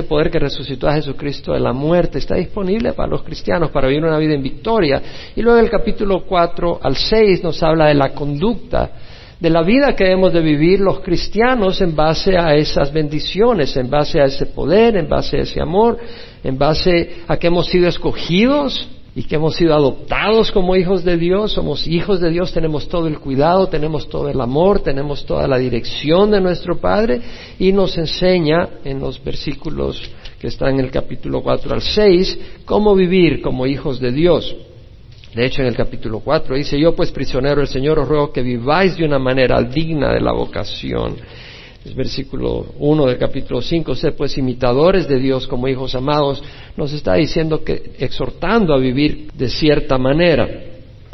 ese poder que resucitó a Jesucristo de la muerte está disponible para los cristianos para vivir una vida en victoria. Y luego el capítulo 4 al 6 nos habla de la conducta, de la vida que debemos de vivir los cristianos en base a esas bendiciones, en base a ese poder, en base a ese amor, en base a que hemos sido escogidos y que hemos sido adoptados como hijos de Dios, somos hijos de Dios, tenemos todo el cuidado, tenemos todo el amor, tenemos toda la dirección de nuestro Padre y nos enseña en los versículos que están en el capítulo 4 al 6 cómo vivir como hijos de Dios. De hecho, en el capítulo 4 dice, yo pues prisionero del Señor os ruego que viváis de una manera digna de la vocación versículo 1 del capítulo 5, sed pues imitadores de Dios como hijos amados, nos está diciendo que exhortando a vivir de cierta manera.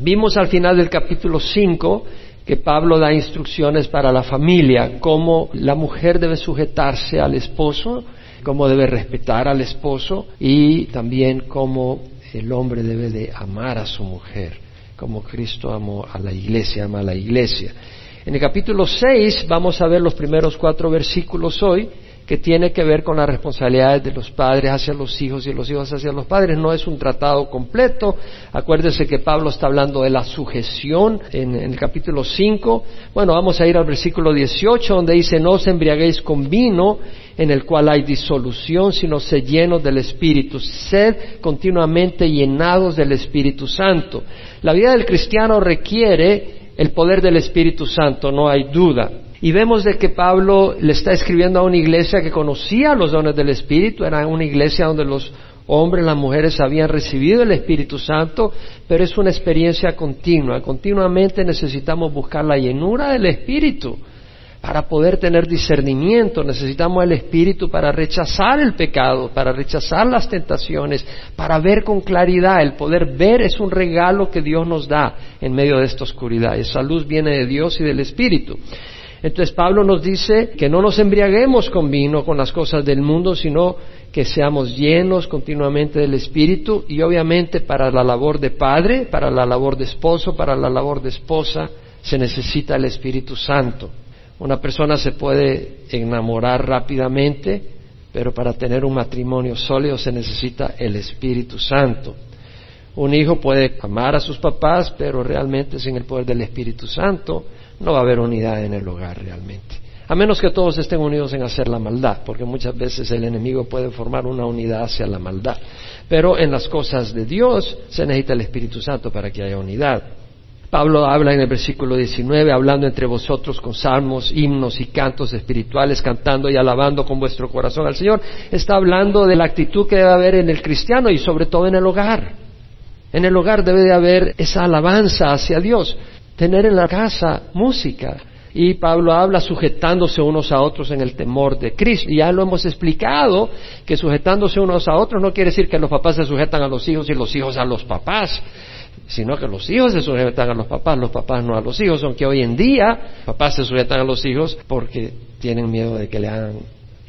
Vimos al final del capítulo 5 que Pablo da instrucciones para la familia, cómo la mujer debe sujetarse al esposo, cómo debe respetar al esposo y también cómo el hombre debe de amar a su mujer, como Cristo amó a la iglesia, ama a la iglesia. En el capítulo 6 vamos a ver los primeros cuatro versículos hoy que tiene que ver con las responsabilidades de los padres hacia los hijos y los hijos hacia los padres. No es un tratado completo. Acuérdese que Pablo está hablando de la sujeción en, el capítulo 5. Bueno, vamos a ir al versículo 18 donde dice, no os embriaguéis con vino en el cual hay disolución, sino sed llenos del Espíritu. Sed continuamente llenados del Espíritu Santo. La vida del cristiano requiere el poder del Espíritu Santo, no hay duda. Y vemos de que Pablo le está escribiendo a una iglesia que conocía los dones del Espíritu, era una iglesia donde los hombres, las mujeres habían recibido el Espíritu Santo, pero es una experiencia continua. Continuamente necesitamos buscar la llenura del Espíritu. Para poder tener discernimiento necesitamos el Espíritu para rechazar el pecado, para rechazar las tentaciones, para ver con claridad. El poder ver es un regalo que Dios nos da en medio de esta oscuridad. Esa luz viene de Dios y del Espíritu. Entonces Pablo nos dice que no nos embriaguemos con vino, con las cosas del mundo, sino que seamos llenos continuamente del Espíritu y obviamente para la labor de padre, para la labor de esposo, para la labor de esposa, se necesita el Espíritu Santo. Una persona se puede enamorar rápidamente, pero para tener un matrimonio sólido se necesita el Espíritu Santo. Un hijo puede amar a sus papás, pero realmente sin el poder del Espíritu Santo no va a haber unidad en el hogar realmente. A menos que todos estén unidos en hacer la maldad, porque muchas veces el enemigo puede formar una unidad hacia la maldad. Pero en las cosas de Dios se necesita el Espíritu Santo para que haya unidad. Pablo habla en el versículo 19, hablando entre vosotros con salmos, himnos y cantos espirituales, cantando y alabando con vuestro corazón al Señor. Está hablando de la actitud que debe haber en el cristiano y sobre todo en el hogar. En el hogar debe de haber esa alabanza hacia Dios. Tener en la casa música. Y Pablo habla sujetándose unos a otros en el temor de Cristo. Y ya lo hemos explicado, que sujetándose unos a otros no quiere decir que los papás se sujetan a los hijos y los hijos a los papás sino que los hijos se sujetan a los papás, los papás no a los hijos, aunque hoy en día papás se sujetan a los hijos porque tienen miedo de que le hagan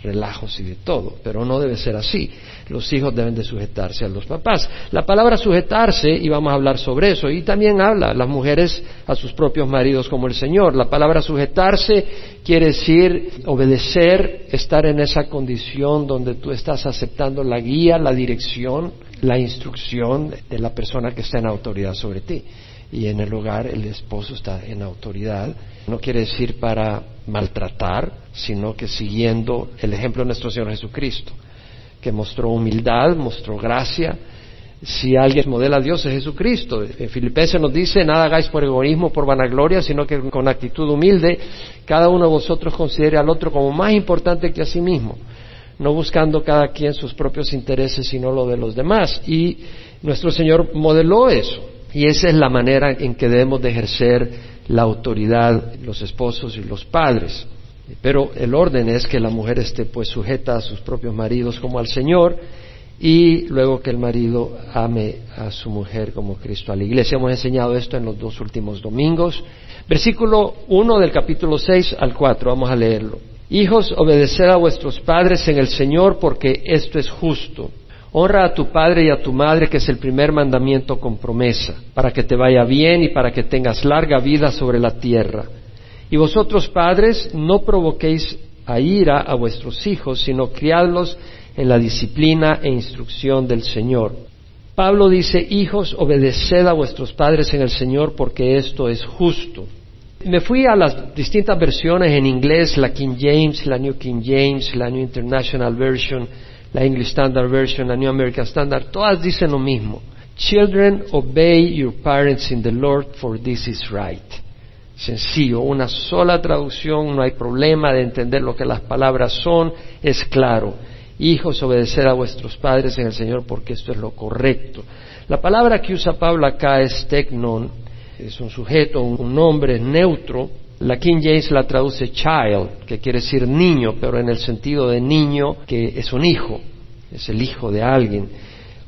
relajos y de todo, pero no debe ser así. Los hijos deben de sujetarse a los papás. La palabra sujetarse, y vamos a hablar sobre eso, y también habla las mujeres a sus propios maridos como el Señor. La palabra sujetarse quiere decir obedecer, estar en esa condición donde tú estás aceptando la guía, la dirección, la instrucción de la persona que está en autoridad sobre ti. Y en el hogar el esposo está en autoridad. No quiere decir para maltratar, sino que siguiendo el ejemplo de nuestro Señor Jesucristo, que mostró humildad, mostró gracia. Si alguien modela a Dios es Jesucristo. En Filipenses nos dice, nada hagáis por egoísmo, por vanagloria, sino que con actitud humilde, cada uno de vosotros considere al otro como más importante que a sí mismo no buscando cada quien sus propios intereses, sino lo de los demás. Y nuestro Señor modeló eso. Y esa es la manera en que debemos de ejercer la autoridad los esposos y los padres. Pero el orden es que la mujer esté pues sujeta a sus propios maridos como al Señor y luego que el marido ame a su mujer como Cristo a la iglesia. Hemos enseñado esto en los dos últimos domingos. Versículo 1 del capítulo 6 al 4, vamos a leerlo. Hijos, obedeced a vuestros padres en el Señor porque esto es justo. Honra a tu padre y a tu madre, que es el primer mandamiento con promesa, para que te vaya bien y para que tengas larga vida sobre la tierra. Y vosotros, padres, no provoquéis a ira a vuestros hijos, sino criadlos en la disciplina e instrucción del Señor. Pablo dice, hijos, obedeced a vuestros padres en el Señor porque esto es justo. Me fui a las distintas versiones en inglés, la King James, la New King James, la New International Version, la English Standard Version, la New American Standard, todas dicen lo mismo. Children, obey your parents in the Lord, for this is right. Sencillo, una sola traducción, no hay problema de entender lo que las palabras son, es claro. Hijos, obedecer a vuestros padres en el Señor porque esto es lo correcto. La palabra que usa Pablo acá es teknon, es un sujeto, un nombre neutro. La King James la traduce child, que quiere decir niño, pero en el sentido de niño que es un hijo, es el hijo de alguien,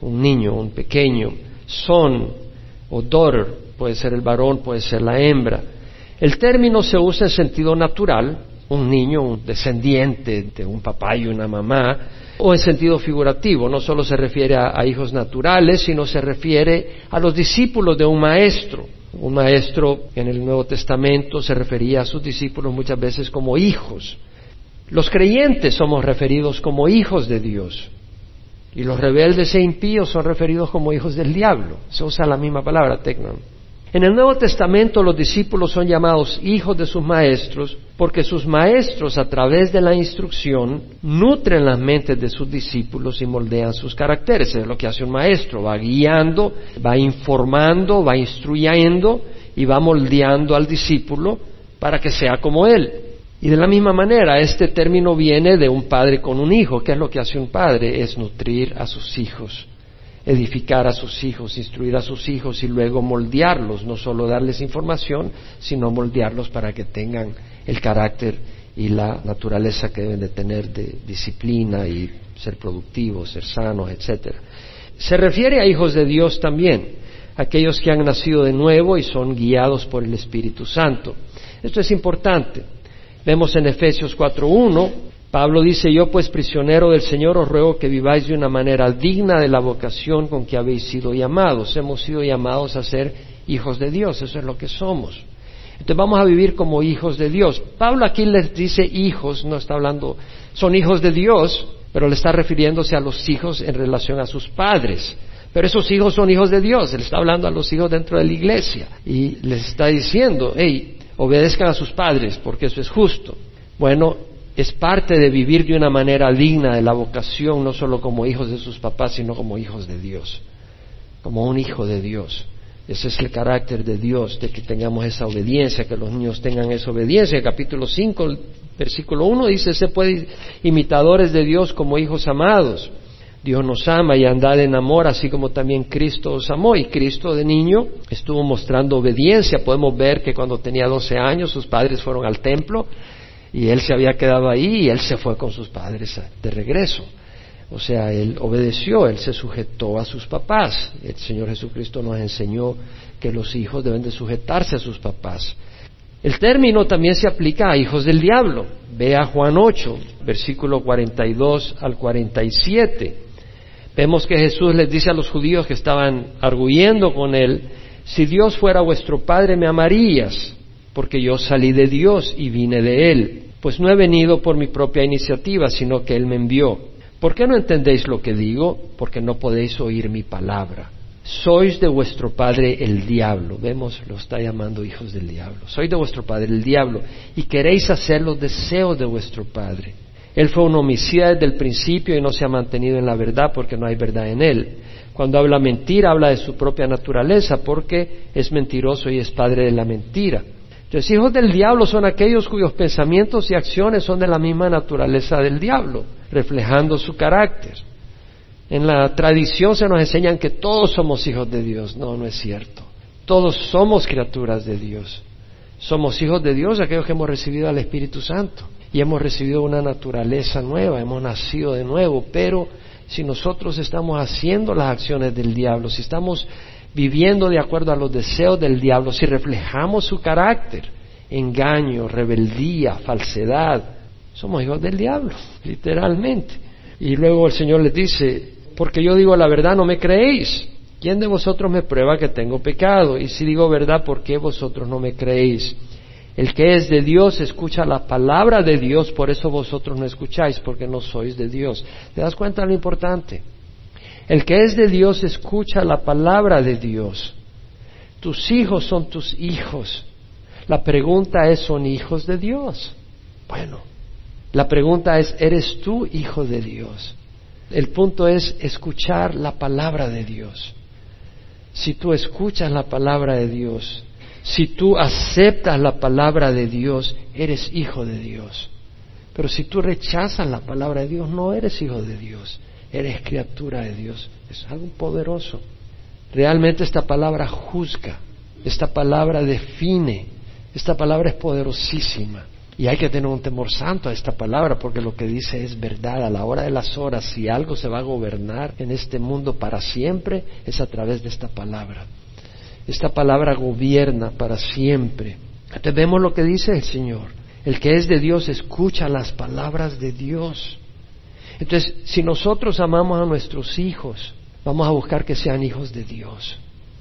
un niño, un pequeño. Son o daughter, puede ser el varón, puede ser la hembra. El término se usa en sentido natural, un niño, un descendiente de un papá y una mamá, o en sentido figurativo, no solo se refiere a, hijos naturales, sino se refiere a los discípulos de un maestro. Un maestro en el Nuevo Testamento se refería a sus discípulos muchas veces como hijos. Los creyentes somos referidos como hijos de Dios. Y los rebeldes e impíos son referidos como hijos del diablo. Se usa la misma palabra, tecnon. En el Nuevo Testamento los discípulos son llamados hijos de sus maestros porque sus maestros a través de la instrucción nutren las mentes de sus discípulos y moldean sus caracteres. Es lo que hace un maestro, va guiando, va informando, va instruyendo y va moldeando al discípulo para que sea como él. Y de la misma manera, este término viene de un padre con un hijo. ¿Qué es lo que hace un padre? Es nutrir a sus hijos edificar a sus hijos, instruir a sus hijos y luego moldearlos, no solo darles información, sino moldearlos para que tengan el carácter y la naturaleza que deben de tener de disciplina y ser productivos, ser sanos, etcétera. Se refiere a hijos de Dios también, aquellos que han nacido de nuevo y son guiados por el Espíritu Santo. Esto es importante. Vemos en Efesios 4.1 Pablo dice, yo pues prisionero del Señor os ruego que viváis de una manera digna de la vocación con que habéis sido llamados. Hemos sido llamados a ser hijos de Dios, eso es lo que somos. Entonces vamos a vivir como hijos de Dios. Pablo aquí les dice hijos, no está hablando, son hijos de Dios, pero le está refiriéndose a los hijos en relación a sus padres. Pero esos hijos son hijos de Dios, él está hablando a los hijos dentro de la iglesia y les está diciendo, hey, obedezcan a sus padres porque eso es justo. Bueno, es parte de vivir de una manera digna de la vocación, no solo como hijos de sus papás, sino como hijos de Dios, como un hijo de Dios. Ese es el carácter de Dios, de que tengamos esa obediencia, que los niños tengan esa obediencia. El capítulo 5, versículo 1 dice, se puede imitadores de Dios como hijos amados. Dios nos ama y andad en amor, así como también Cristo os amó. Y Cristo de niño estuvo mostrando obediencia. Podemos ver que cuando tenía 12 años sus padres fueron al templo y él se había quedado ahí y él se fue con sus padres de regreso. O sea, él obedeció, él se sujetó a sus papás. El Señor Jesucristo nos enseñó que los hijos deben de sujetarse a sus papás. El término también se aplica a hijos del diablo. Ve a Juan 8, versículo 42 al 47. Vemos que Jesús les dice a los judíos que estaban arguyendo con él, si Dios fuera vuestro Padre me amarías, porque yo salí de Dios y vine de Él, pues no he venido por mi propia iniciativa, sino que Él me envió. ¿Por qué no entendéis lo que digo? Porque no podéis oír mi palabra. Sois de vuestro padre el diablo. Vemos, lo está llamando hijos del diablo. Sois de vuestro padre el diablo y queréis hacer los deseos de vuestro padre. Él fue un homicida desde el principio y no se ha mantenido en la verdad porque no hay verdad en él. Cuando habla mentira, habla de su propia naturaleza porque es mentiroso y es padre de la mentira. Los hijos del diablo son aquellos cuyos pensamientos y acciones son de la misma naturaleza del diablo, reflejando su carácter. En la tradición se nos enseñan que todos somos hijos de Dios. No, no es cierto. Todos somos criaturas de Dios. Somos hijos de Dios aquellos que hemos recibido al Espíritu Santo y hemos recibido una naturaleza nueva, hemos nacido de nuevo, pero si nosotros estamos haciendo las acciones del diablo, si estamos viviendo de acuerdo a los deseos del diablo, si reflejamos su carácter, engaño, rebeldía, falsedad, somos hijos del diablo, literalmente. Y luego el Señor les dice, porque yo digo la verdad, no me creéis. ¿Quién de vosotros me prueba que tengo pecado? Y si digo verdad, ¿por qué vosotros no me creéis? El que es de Dios escucha la palabra de Dios, por eso vosotros no escucháis, porque no sois de Dios. ¿Te das cuenta lo importante? El que es de Dios escucha la palabra de Dios. Tus hijos son tus hijos. La pregunta es, ¿son hijos de Dios? Bueno, la pregunta es, ¿eres tú hijo de Dios? El punto es escuchar la palabra de Dios. Si tú escuchas la palabra de Dios, si tú aceptas la palabra de Dios, eres hijo de Dios. Pero si tú rechazas la palabra de Dios, no eres hijo de Dios, eres criatura de Dios. Es algo poderoso. Realmente esta palabra juzga, esta palabra define, esta palabra es poderosísima. Y hay que tener un temor santo a esta palabra porque lo que dice es verdad. A la hora de las horas, si algo se va a gobernar en este mundo para siempre, es a través de esta palabra. Esta palabra gobierna para siempre. Entonces vemos lo que dice el Señor. El que es de Dios escucha las palabras de Dios. Entonces, si nosotros amamos a nuestros hijos, vamos a buscar que sean hijos de Dios.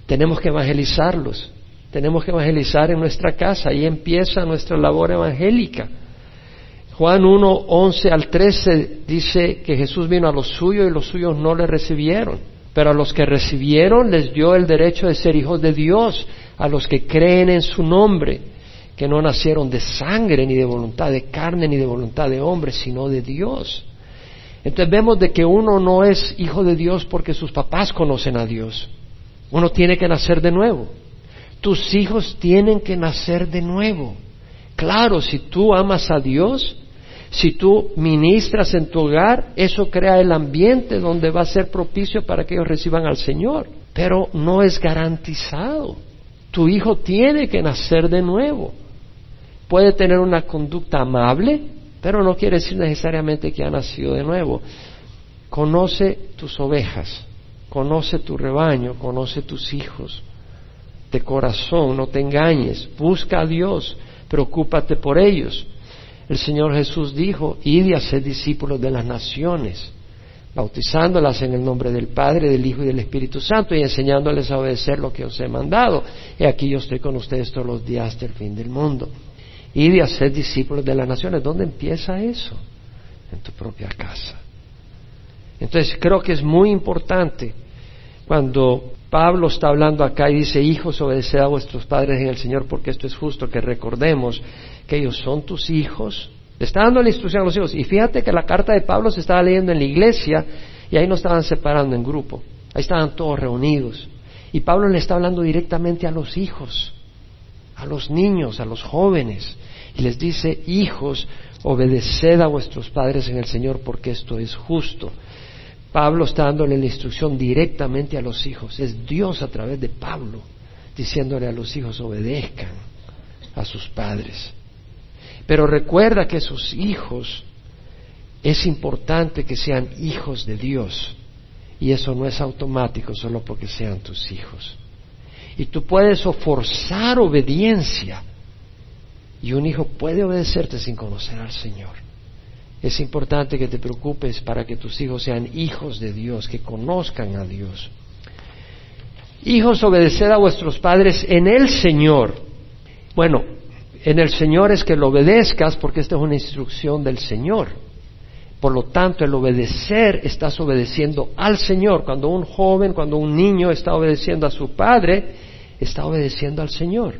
Tenemos que evangelizarlos. Tenemos que evangelizar en nuestra casa. Ahí empieza nuestra labor evangélica. Juan 1, 11 al 13 dice que Jesús vino a los suyos y los suyos no le recibieron. Pero a los que recibieron les dio el derecho de ser hijos de Dios, a los que creen en su nombre, que no nacieron de sangre, ni de voluntad de carne, ni de voluntad de hombre, sino de Dios. Entonces vemos de que uno no es hijo de Dios porque sus papás conocen a Dios. Uno tiene que nacer de nuevo. Tus hijos tienen que nacer de nuevo. Claro, si tú amas a Dios, si tú ministras en tu hogar, eso crea el ambiente donde va a ser propicio para que ellos reciban al Señor. Pero no es garantizado. Tu hijo tiene que nacer de nuevo. Puede tener una conducta amable, pero no quiere decir necesariamente que ha nacido de nuevo. Conoce tus ovejas, conoce tu rebaño, conoce tus hijos de corazón, no te engañes, busca a Dios, preocúpate por ellos. El Señor Jesús dijo, id y haced discípulos de las naciones, bautizándolas en el nombre del Padre, del Hijo y del Espíritu Santo y enseñándoles a obedecer lo que os he mandado. Y aquí yo estoy con ustedes todos los días hasta el fin del mundo. Y haced discípulos de las naciones. ¿Dónde empieza eso? En tu propia casa. Entonces creo que es muy importante cuando Pablo está hablando acá y dice, hijos, obedeced a vuestros padres en el Señor porque esto es justo, que recordemos que ellos son tus hijos. Le está dando la instrucción a los hijos. Y fíjate que la carta de Pablo se estaba leyendo en la iglesia y ahí no estaban separando en grupo. Ahí estaban todos reunidos. Y Pablo le está hablando directamente a los hijos, a los niños, a los jóvenes. Y les dice, hijos, obedeced a vuestros padres en el Señor porque esto es justo. Pablo está dándole la instrucción directamente a los hijos. Es Dios a través de Pablo diciéndole a los hijos obedezcan a sus padres. Pero recuerda que sus hijos es importante que sean hijos de Dios. Y eso no es automático solo porque sean tus hijos. Y tú puedes forzar obediencia. Y un hijo puede obedecerte sin conocer al Señor. Es importante que te preocupes para que tus hijos sean hijos de Dios, que conozcan a Dios. Hijos, obedeced a vuestros padres en el Señor. Bueno, en el Señor es que lo obedezcas porque esta es una instrucción del Señor. Por lo tanto, el obedecer estás obedeciendo al Señor. Cuando un joven, cuando un niño está obedeciendo a su padre, está obedeciendo al Señor.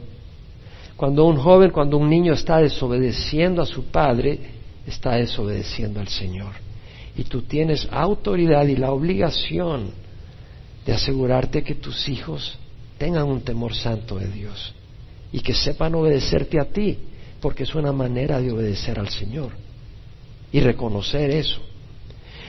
Cuando un joven, cuando un niño está desobedeciendo a su padre, está desobedeciendo al Señor. Y tú tienes autoridad y la obligación de asegurarte que tus hijos tengan un temor santo de Dios y que sepan obedecerte a ti, porque es una manera de obedecer al Señor y reconocer eso.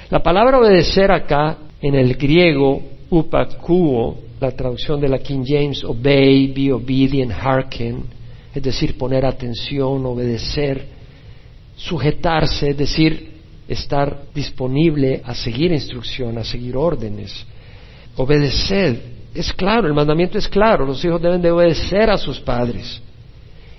La palabra obedecer acá en el griego upakuo, la traducción de la King James, obey, be obedient, hearken, es decir, poner atención, obedecer, sujetarse, es decir, estar disponible a seguir instrucción, a seguir órdenes. Obedecer, es claro, el mandamiento es claro, los hijos deben de obedecer a sus padres.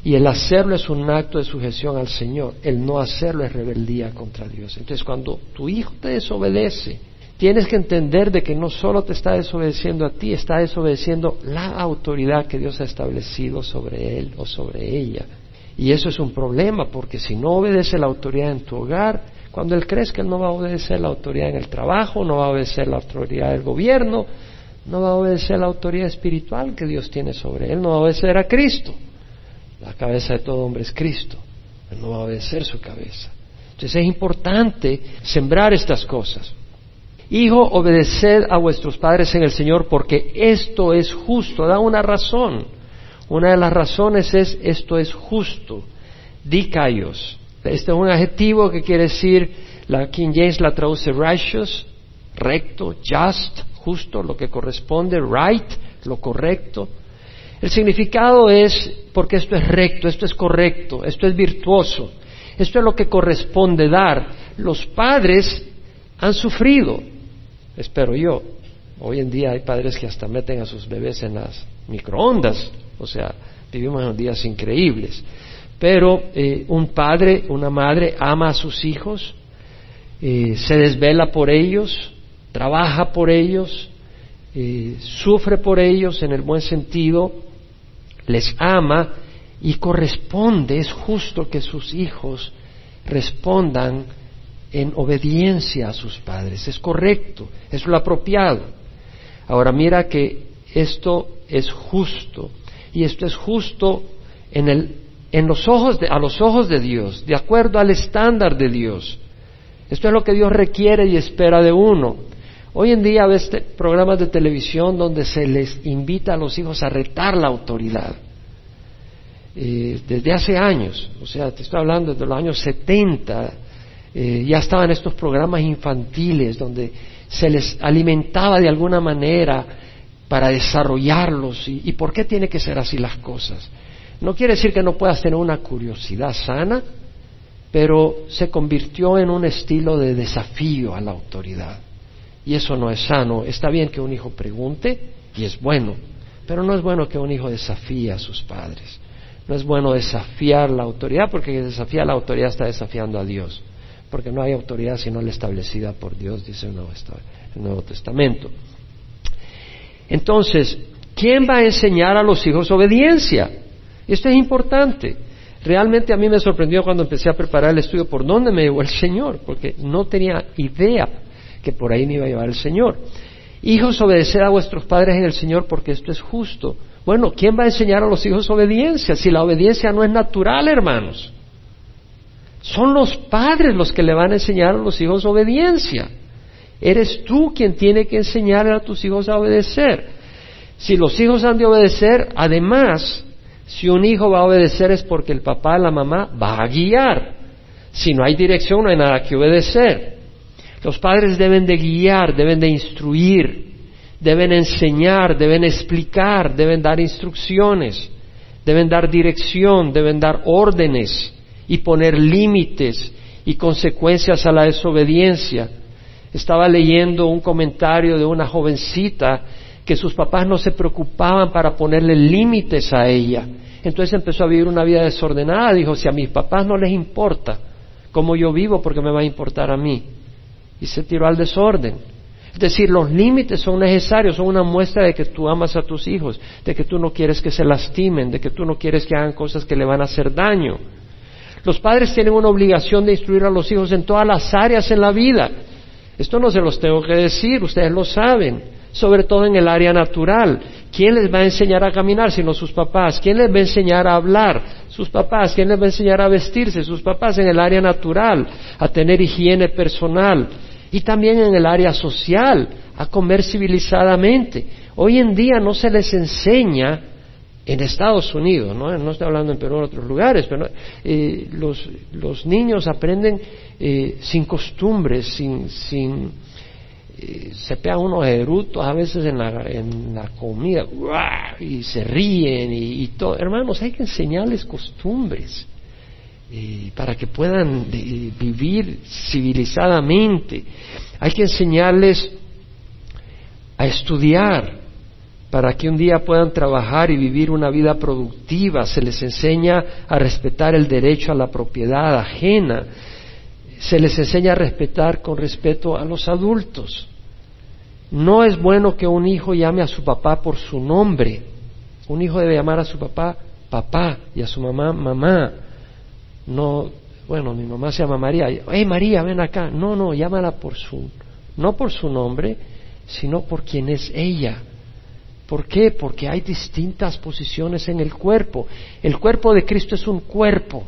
Y el hacerlo es un acto de sujeción al Señor, el no hacerlo es rebeldía contra Dios. Entonces, cuando tu hijo te desobedece, tienes que entender de que no solo te está desobedeciendo a ti, está desobedeciendo la autoridad que Dios ha establecido sobre él o sobre ella. Y eso es un problema, porque si no obedece la autoridad en tu hogar, cuando él crezca, él no va a obedecer la autoridad en el trabajo, no va a obedecer la autoridad del gobierno, no va a obedecer la autoridad espiritual que Dios tiene sobre él, no va a obedecer a Cristo. La cabeza de todo hombre es Cristo. Él no va a obedecer su cabeza. Entonces es importante sembrar estas cosas. Hijo, obedeced a vuestros padres en el Señor porque esto es justo. Da una razón. Una de las razones es esto es justo. Dicaios. Este es un adjetivo que quiere decir, la King James la traduce righteous, recto, just, justo, lo que corresponde, right, lo correcto. El significado es porque esto es recto, esto es correcto, esto es virtuoso, esto es lo que corresponde dar. Los padres han sufrido, espero yo. Hoy en día hay padres que hasta meten a sus bebés en las microondas, o sea, vivimos en días increíbles. Pero eh, un padre, una madre ama a sus hijos, eh, se desvela por ellos, trabaja por ellos, eh, sufre por ellos en el buen sentido, les ama y corresponde, es justo que sus hijos respondan en obediencia a sus padres. Es correcto, es lo apropiado. Ahora mira que esto es justo y esto es justo en, el, en los ojos de, a los ojos de Dios, de acuerdo al estándar de Dios. Esto es lo que Dios requiere y espera de uno. Hoy en día ves programas de televisión donde se les invita a los hijos a retar la autoridad. Eh, desde hace años, o sea, te estoy hablando desde los años 70, eh, ya estaban estos programas infantiles donde se les alimentaba de alguna manera para desarrollarlos. ¿Y, ¿Y por qué tiene que ser así las cosas? No quiere decir que no puedas tener una curiosidad sana, pero se convirtió en un estilo de desafío a la autoridad. Y eso no es sano. Está bien que un hijo pregunte, y es bueno, pero no es bueno que un hijo desafíe a sus padres. No es bueno desafiar la autoridad, porque desafía la autoridad está desafiando a Dios porque no hay autoridad sino la establecida por Dios, dice el Nuevo, Testamento. Entonces, ¿quién va a enseñar a los hijos obediencia? Esto es importante. Realmente a mí me sorprendió cuando empecé a preparar el estudio por dónde me llevó el Señor, porque no tenía idea que por ahí me iba a llevar el Señor. Hijos, obedeced a vuestros padres en el Señor porque esto es justo. Bueno, ¿quién va a enseñar a los hijos obediencia si la obediencia no es natural, hermanos? Son los padres los que le van a enseñar a los hijos obediencia. Eres tú quien tiene que enseñar a tus hijos a obedecer. Si los hijos han de obedecer, además, si un hijo va a obedecer es porque el papá, la mamá, va a guiar. Si no hay dirección, no hay nada que obedecer. Los padres deben de guiar, deben de instruir, deben enseñar, deben explicar, deben dar instrucciones, deben dar dirección, deben dar órdenes y poner límites y consecuencias a la desobediencia. Estaba leyendo un comentario de una jovencita que sus papás no se preocupaban para ponerle límites a ella. Entonces empezó a vivir una vida desordenada. Dijo, si a mis papás no les importa cómo yo vivo, porque me va a importar a mí? Y se tiró al desorden. Es decir, los límites son necesarios, son una muestra de que tú amas a tus hijos, de que tú no quieres que se lastimen, de que tú no quieres que hagan cosas que le van a hacer daño. Los padres tienen una obligación de instruir a los hijos en todas las áreas en la vida. Esto no se los tengo que decir, ustedes lo saben, sobre todo en el área natural. ¿Quién les va a enseñar a caminar sino sus papás? ¿Quién les va a enseñar a hablar? Sus papás. ¿Quién les va a enseñar a vestirse? Sus papás en el área natural, a tener higiene personal. Y también en el área social, a comer civilizadamente. Hoy en día no se les enseña en Estados Unidos, no, no estoy hablando en Perú en otros lugares, pero eh, los, los, niños aprenden eh, sin costumbres, sin, sin eh, se pegan unos erutos a veces en la, en la comida y se ríen y, todo. Hermanos, hay que enseñarles costumbres para que puedan vivir civilizadamente. Hay que enseñarles a estudiar, para que un día puedan trabajar y vivir una vida productiva. Se les enseña a respetar el derecho a la propiedad ajena. Se les enseña a respetar con respeto a los adultos. No es bueno que un hijo llame a su papá por su nombre. Un hijo debe llamar a su papá papá y a su mamá mamá. No, bueno, mi mamá se llama María. Hey María, ven acá. No, no, llámala por su, no por su nombre, sino por quien es ella. ¿Por qué? Porque hay distintas posiciones en el cuerpo. El cuerpo de Cristo es un cuerpo.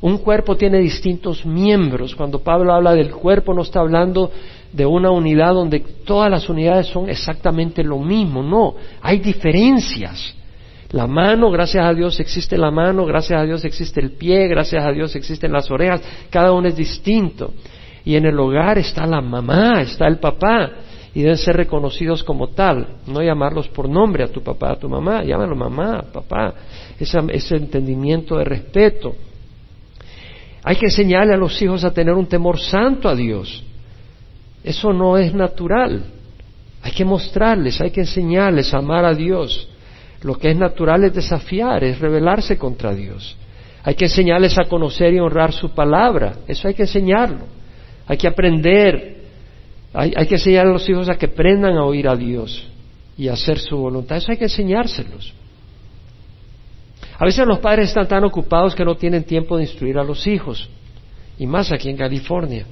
Un cuerpo tiene distintos miembros. Cuando Pablo habla del cuerpo no está hablando de una unidad donde todas las unidades son exactamente lo mismo. No, hay diferencias. La mano, gracias a Dios existe la mano, gracias a Dios existe el pie, gracias a Dios existen las orejas, cada uno es distinto. Y en el hogar está la mamá, está el papá, y deben ser reconocidos como tal, no llamarlos por nombre a tu papá, a tu mamá, llámalo mamá, papá, ese entendimiento de respeto. Hay que enseñarle a los hijos a tener un temor santo a Dios. Eso no es natural. Hay que mostrarles, hay que enseñarles a amar a Dios. Lo que es natural es desafiar, es rebelarse contra Dios. Hay que enseñarles a conocer y honrar su palabra. Eso hay que enseñarlo. Hay que aprender. Hay, que enseñar a los hijos a que aprendan a oír a Dios y a hacer su voluntad. Eso hay que enseñárselos. A veces los padres están tan ocupados que no tienen tiempo de instruir a los hijos. Y más aquí en California.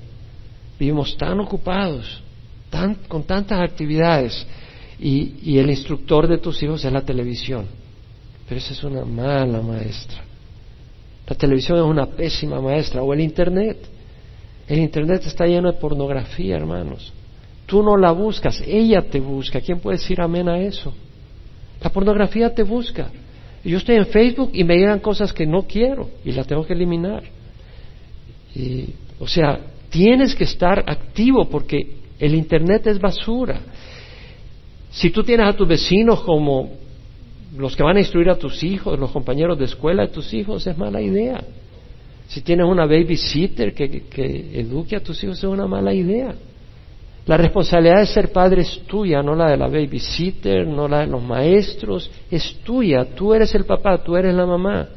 Vivimos tan ocupados, con tantas actividades y, el instructor de tus hijos es la televisión. Pero esa es una mala maestra. La televisión es una pésima maestra. O el Internet. El Internet está lleno de pornografía, hermanos. Tú no la buscas, ella te busca. ¿Quién puede decir amén a eso? La pornografía te busca. Yo estoy en Facebook y me llegan cosas que no quiero y las tengo que eliminar. o sea, tienes que estar activo porque el Internet es basura. Si tú tienes a tus vecinos como los que van a instruir a tus hijos, los compañeros de escuela de tus hijos, es mala idea. Si tienes una babysitter que, que eduque a tus hijos, es una mala idea. La responsabilidad de ser padre es tuya, no la de la babysitter, no la de los maestros, es tuya. Tú eres el papá, tú eres la mamá.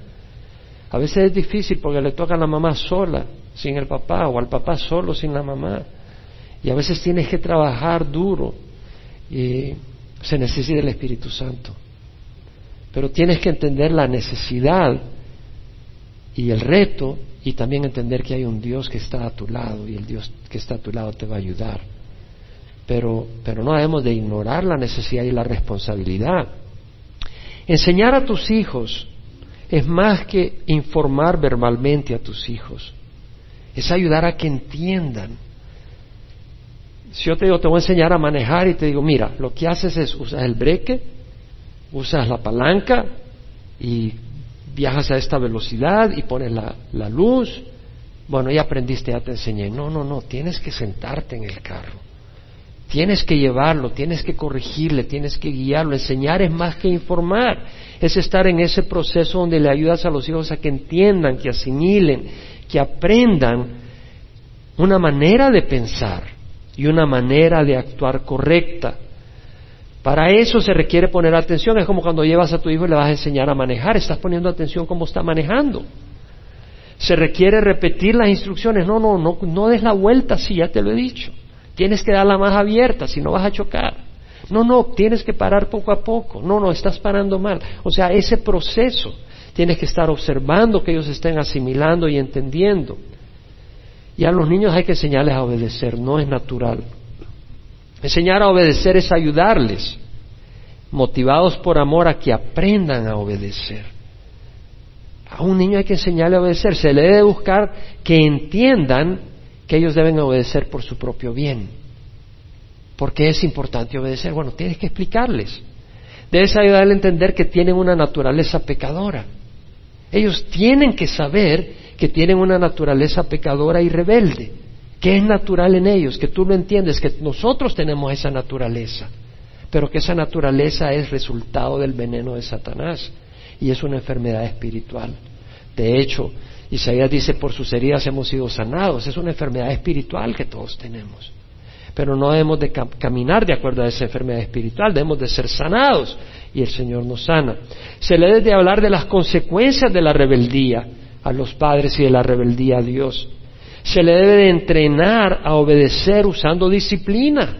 A veces es difícil porque le toca a la mamá sola, sin el papá, o al papá solo, sin la mamá. Y a veces tienes que trabajar duro y se necesita el Espíritu Santo. Pero tienes que entender la necesidad y el reto y también entender que hay un Dios que está a tu lado y el Dios que está a tu lado te va a ayudar. Pero, pero no debemos de ignorar la necesidad y la responsabilidad. Enseñar a tus hijos es más que informar verbalmente a tus hijos, es ayudar a que entiendan si yo te digo, te voy a enseñar a manejar y te digo, mira, lo que haces es usas el breque, usas la palanca y viajas a esta velocidad y pones la, la luz. Bueno, ya aprendiste, ya te enseñé. No, no, no, tienes que sentarte en el carro. Tienes que llevarlo, tienes que corregirle, tienes que guiarlo. Enseñar es más que informar, es estar en ese proceso donde le ayudas a los hijos a que entiendan, que asimilen, que aprendan una manera de pensar y una manera de actuar correcta. Para eso se requiere poner atención. Es como cuando llevas a tu hijo y le vas a enseñar a manejar. Estás poniendo atención cómo está manejando. Se requiere repetir las instrucciones. No, no, no, no des la vuelta si ya te lo he dicho. Tienes que darla más abierta, si no vas a chocar. No, no, tienes que parar poco a poco. No, no, estás parando mal. O sea, ese proceso tienes que estar observando que ellos estén asimilando y entendiendo. Y a los niños hay que enseñarles a obedecer, no es natural. Enseñar a obedecer es ayudarles, motivados por amor a que aprendan a obedecer. A un niño hay que enseñarle a obedecer, se le debe buscar que entiendan que ellos deben obedecer por su propio bien. porque es importante obedecer? Bueno, tienes que explicarles. Debes ayudarle a entender que tienen una naturaleza pecadora. Ellos tienen que saber que tienen una naturaleza pecadora y rebelde, que es natural en ellos, que tú lo entiendes, que nosotros tenemos esa naturaleza, pero que esa naturaleza es resultado del veneno de Satanás y es una enfermedad espiritual. De hecho, Isaías dice, por sus heridas hemos sido sanados, es una enfermedad espiritual que todos tenemos. Pero no debemos de caminar de acuerdo a esa enfermedad espiritual, debemos de ser sanados y el Señor nos sana. Se le debe de hablar de las consecuencias de la rebeldía a los padres y de la rebeldía a Dios. Se le debe de entrenar a obedecer usando disciplina.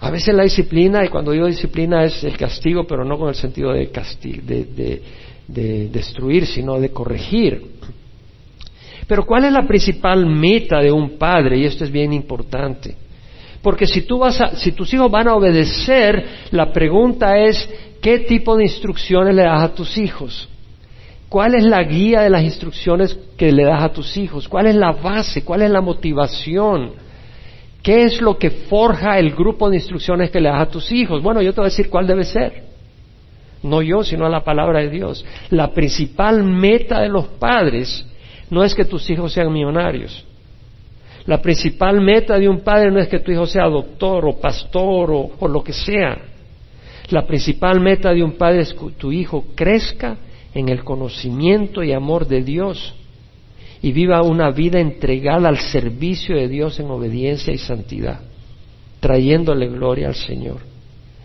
A veces la disciplina, y cuando digo disciplina es el castigo, pero no con el sentido de, de destruir, sino de corregir. Pero ¿cuál es la principal meta de un padre? Y esto es bien importante. Porque si, tú vas a, si tus hijos van a obedecer, la pregunta es, ¿qué tipo de instrucciones le das a tus hijos? ¿Cuál es la guía de las instrucciones que le das a tus hijos? ¿Cuál es la base? ¿Cuál es la motivación? ¿Qué es lo que forja el grupo de instrucciones que le das a tus hijos? Bueno, yo te voy a decir cuál debe ser. No yo, sino la palabra de Dios. La principal meta de los padres no es que tus hijos sean millonarios. La principal meta de un padre no es que tu hijo sea doctor o pastor o, lo que sea. La principal meta de un padre es que tu hijo crezca en el conocimiento y amor de Dios y viva una vida entregada al servicio de Dios en obediencia y santidad, trayéndole gloria al Señor.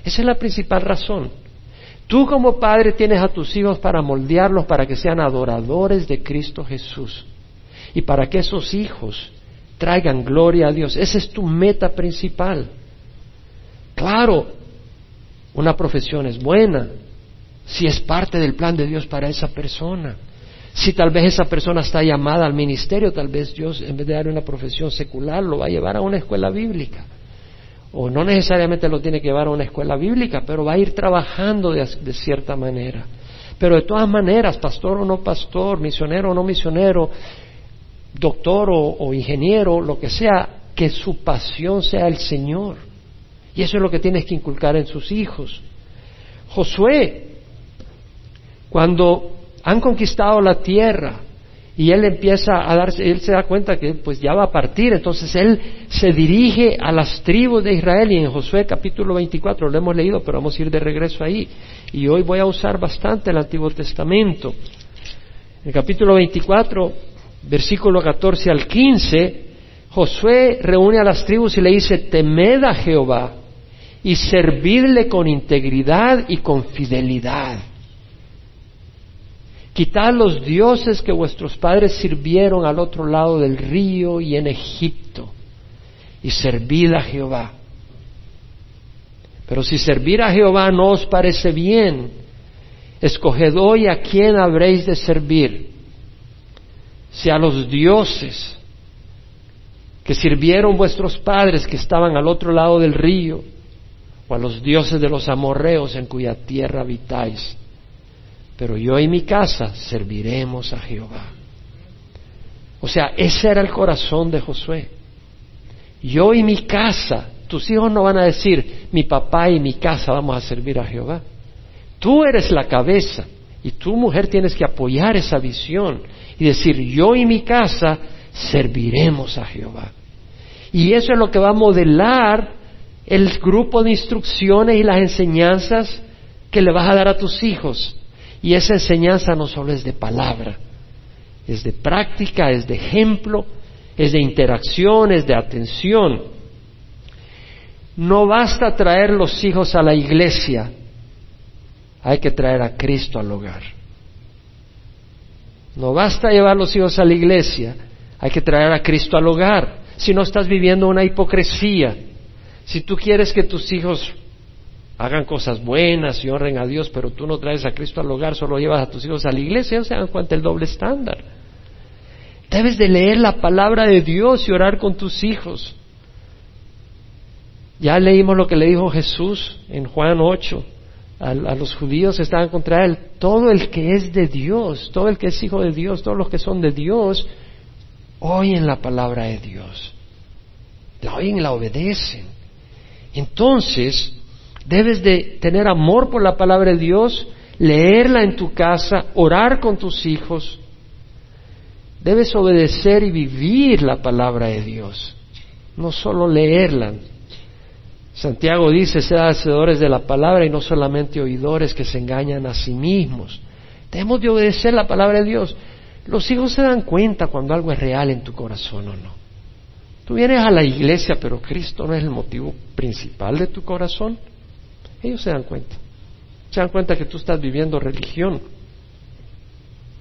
Esa es la principal razón. Tú como padre tienes a tus hijos para moldearlos para que sean adoradores de Cristo Jesús y para que esos hijos traigan gloria a Dios. Esa es tu meta principal. Claro, una profesión es buena si es parte del plan de Dios para esa persona. Si tal vez esa persona está llamada al ministerio, tal vez Dios en vez de darle una profesión secular lo va a llevar a una escuela bíblica o no necesariamente lo tiene que llevar a una escuela bíblica, pero va a ir trabajando de, cierta manera. Pero de todas maneras, pastor o no pastor, misionero o no misionero, doctor o, ingeniero, lo que sea, que su pasión sea el Señor. Y eso es lo que tienes que inculcar en sus hijos. Josué, cuando han conquistado la tierra, y él empieza a darse, él se da cuenta que pues ya va a partir, entonces él se dirige a las tribus de Israel y en Josué capítulo 24 lo hemos leído, pero vamos a ir de regreso ahí. Y hoy voy a usar bastante el Antiguo Testamento. En el capítulo 24, versículo 14 al 15, Josué reúne a las tribus y le dice, temed a Jehová y servidle con integridad y con fidelidad Quitad los dioses que vuestros padres sirvieron al otro lado del río y en Egipto, y servid a Jehová. Pero si servir a Jehová no os parece bien, escoged hoy a quién habréis de servir, si a los dioses que sirvieron vuestros padres que estaban al otro lado del río, o a los dioses de los amorreos en cuya tierra habitáis pero yo y mi casa serviremos a Jehová. O sea, ese era el corazón de Josué. Yo y mi casa, tus hijos no van a decir, mi papá y mi casa vamos a servir a Jehová. Tú eres la cabeza y tu mujer tienes que apoyar esa visión y decir, yo y mi casa serviremos a Jehová. Y eso es lo que va a modelar el grupo de instrucciones y las enseñanzas que le vas a dar a tus hijos. Y esa enseñanza no solo es de palabra, es de práctica, es de ejemplo, es de interacción, es de atención. No basta traer los hijos a la iglesia, hay que traer a Cristo al hogar. No basta llevar los hijos a la iglesia, hay que traer a Cristo al hogar. Si no estás viviendo una hipocresía, si tú quieres que tus hijos hagan cosas buenas y honren a Dios, pero tú no traes a Cristo al hogar, solo llevas a tus hijos a la iglesia, se dan cuenta el doble estándar. Debes de leer la palabra de Dios y orar con tus hijos. Ya leímos lo que le dijo Jesús en Juan 8 a, a, los judíos estaban contra él. Todo el que es de Dios, todo el que es hijo de Dios, todos los que son de Dios, oyen la palabra de Dios. La oyen y la obedecen. Entonces, Debes de tener amor por la palabra de Dios, leerla en tu casa, orar con tus hijos. Debes obedecer y vivir la palabra de Dios, no solo leerla. Santiago dice, sed hacedores de la palabra y no solamente oidores que se engañan a sí mismos. Debemos de obedecer la palabra de Dios. Los hijos se dan cuenta cuando algo es real en tu corazón o no. Tú vienes a la iglesia, pero Cristo no es el motivo principal de tu corazón. Ellos se dan cuenta. Se dan cuenta que tú estás viviendo religión.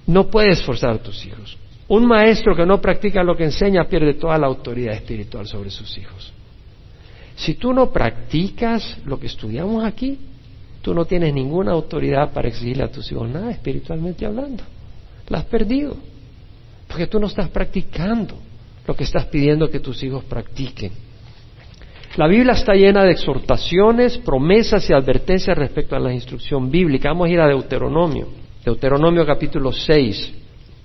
No puedes forzar a tus hijos. Un maestro que no practica lo que enseña pierde toda la autoridad espiritual sobre sus hijos. Si tú no practicas lo que estudiamos aquí, tú no tienes ninguna autoridad para exigirle a tus hijos nada espiritualmente hablando. La has perdido. Porque tú no estás practicando lo que estás pidiendo que tus hijos practiquen. La Biblia está llena de exhortaciones, promesas y advertencias respecto a la instrucción bíblica. Vamos a ir a Deuteronomio. Deuteronomio capítulo 6.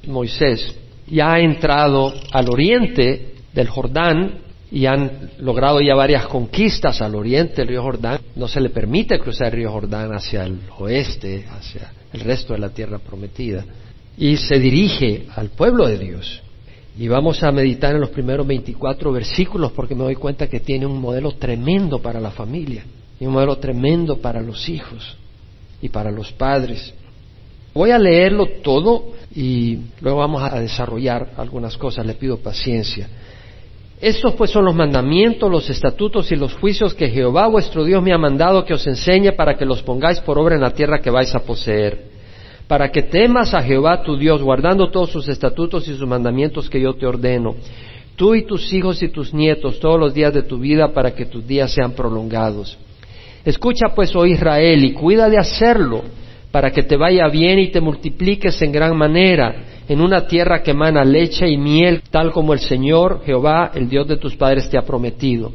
Moisés ya ha entrado al oriente del Jordán y han logrado ya varias conquistas al oriente del río Jordán. No se le permite cruzar el río Jordán hacia el oeste, hacia el resto de la tierra prometida. Y se dirige al pueblo de Dios. Y vamos a meditar en los primeros 24 versículos porque me doy cuenta que tiene un modelo tremendo para la familia y un modelo tremendo para los hijos y para los padres. Voy a leerlo todo y luego vamos a desarrollar algunas cosas, le pido paciencia. Estos pues son los mandamientos, los estatutos y los juicios que Jehová vuestro Dios me ha mandado que os enseñe para que los pongáis por obra en la tierra que vais a poseer, para que temas a Jehová tu Dios, guardando todos sus estatutos y sus mandamientos que yo te ordeno, tú y tus hijos y tus nietos todos los días de tu vida, para que tus días sean prolongados. Escucha pues, oh Israel, y cuida de hacerlo, para que te vaya bien y te multipliques en gran manera en una tierra que emana leche y miel, tal como el Señor Jehová, el Dios de tus padres, te ha prometido.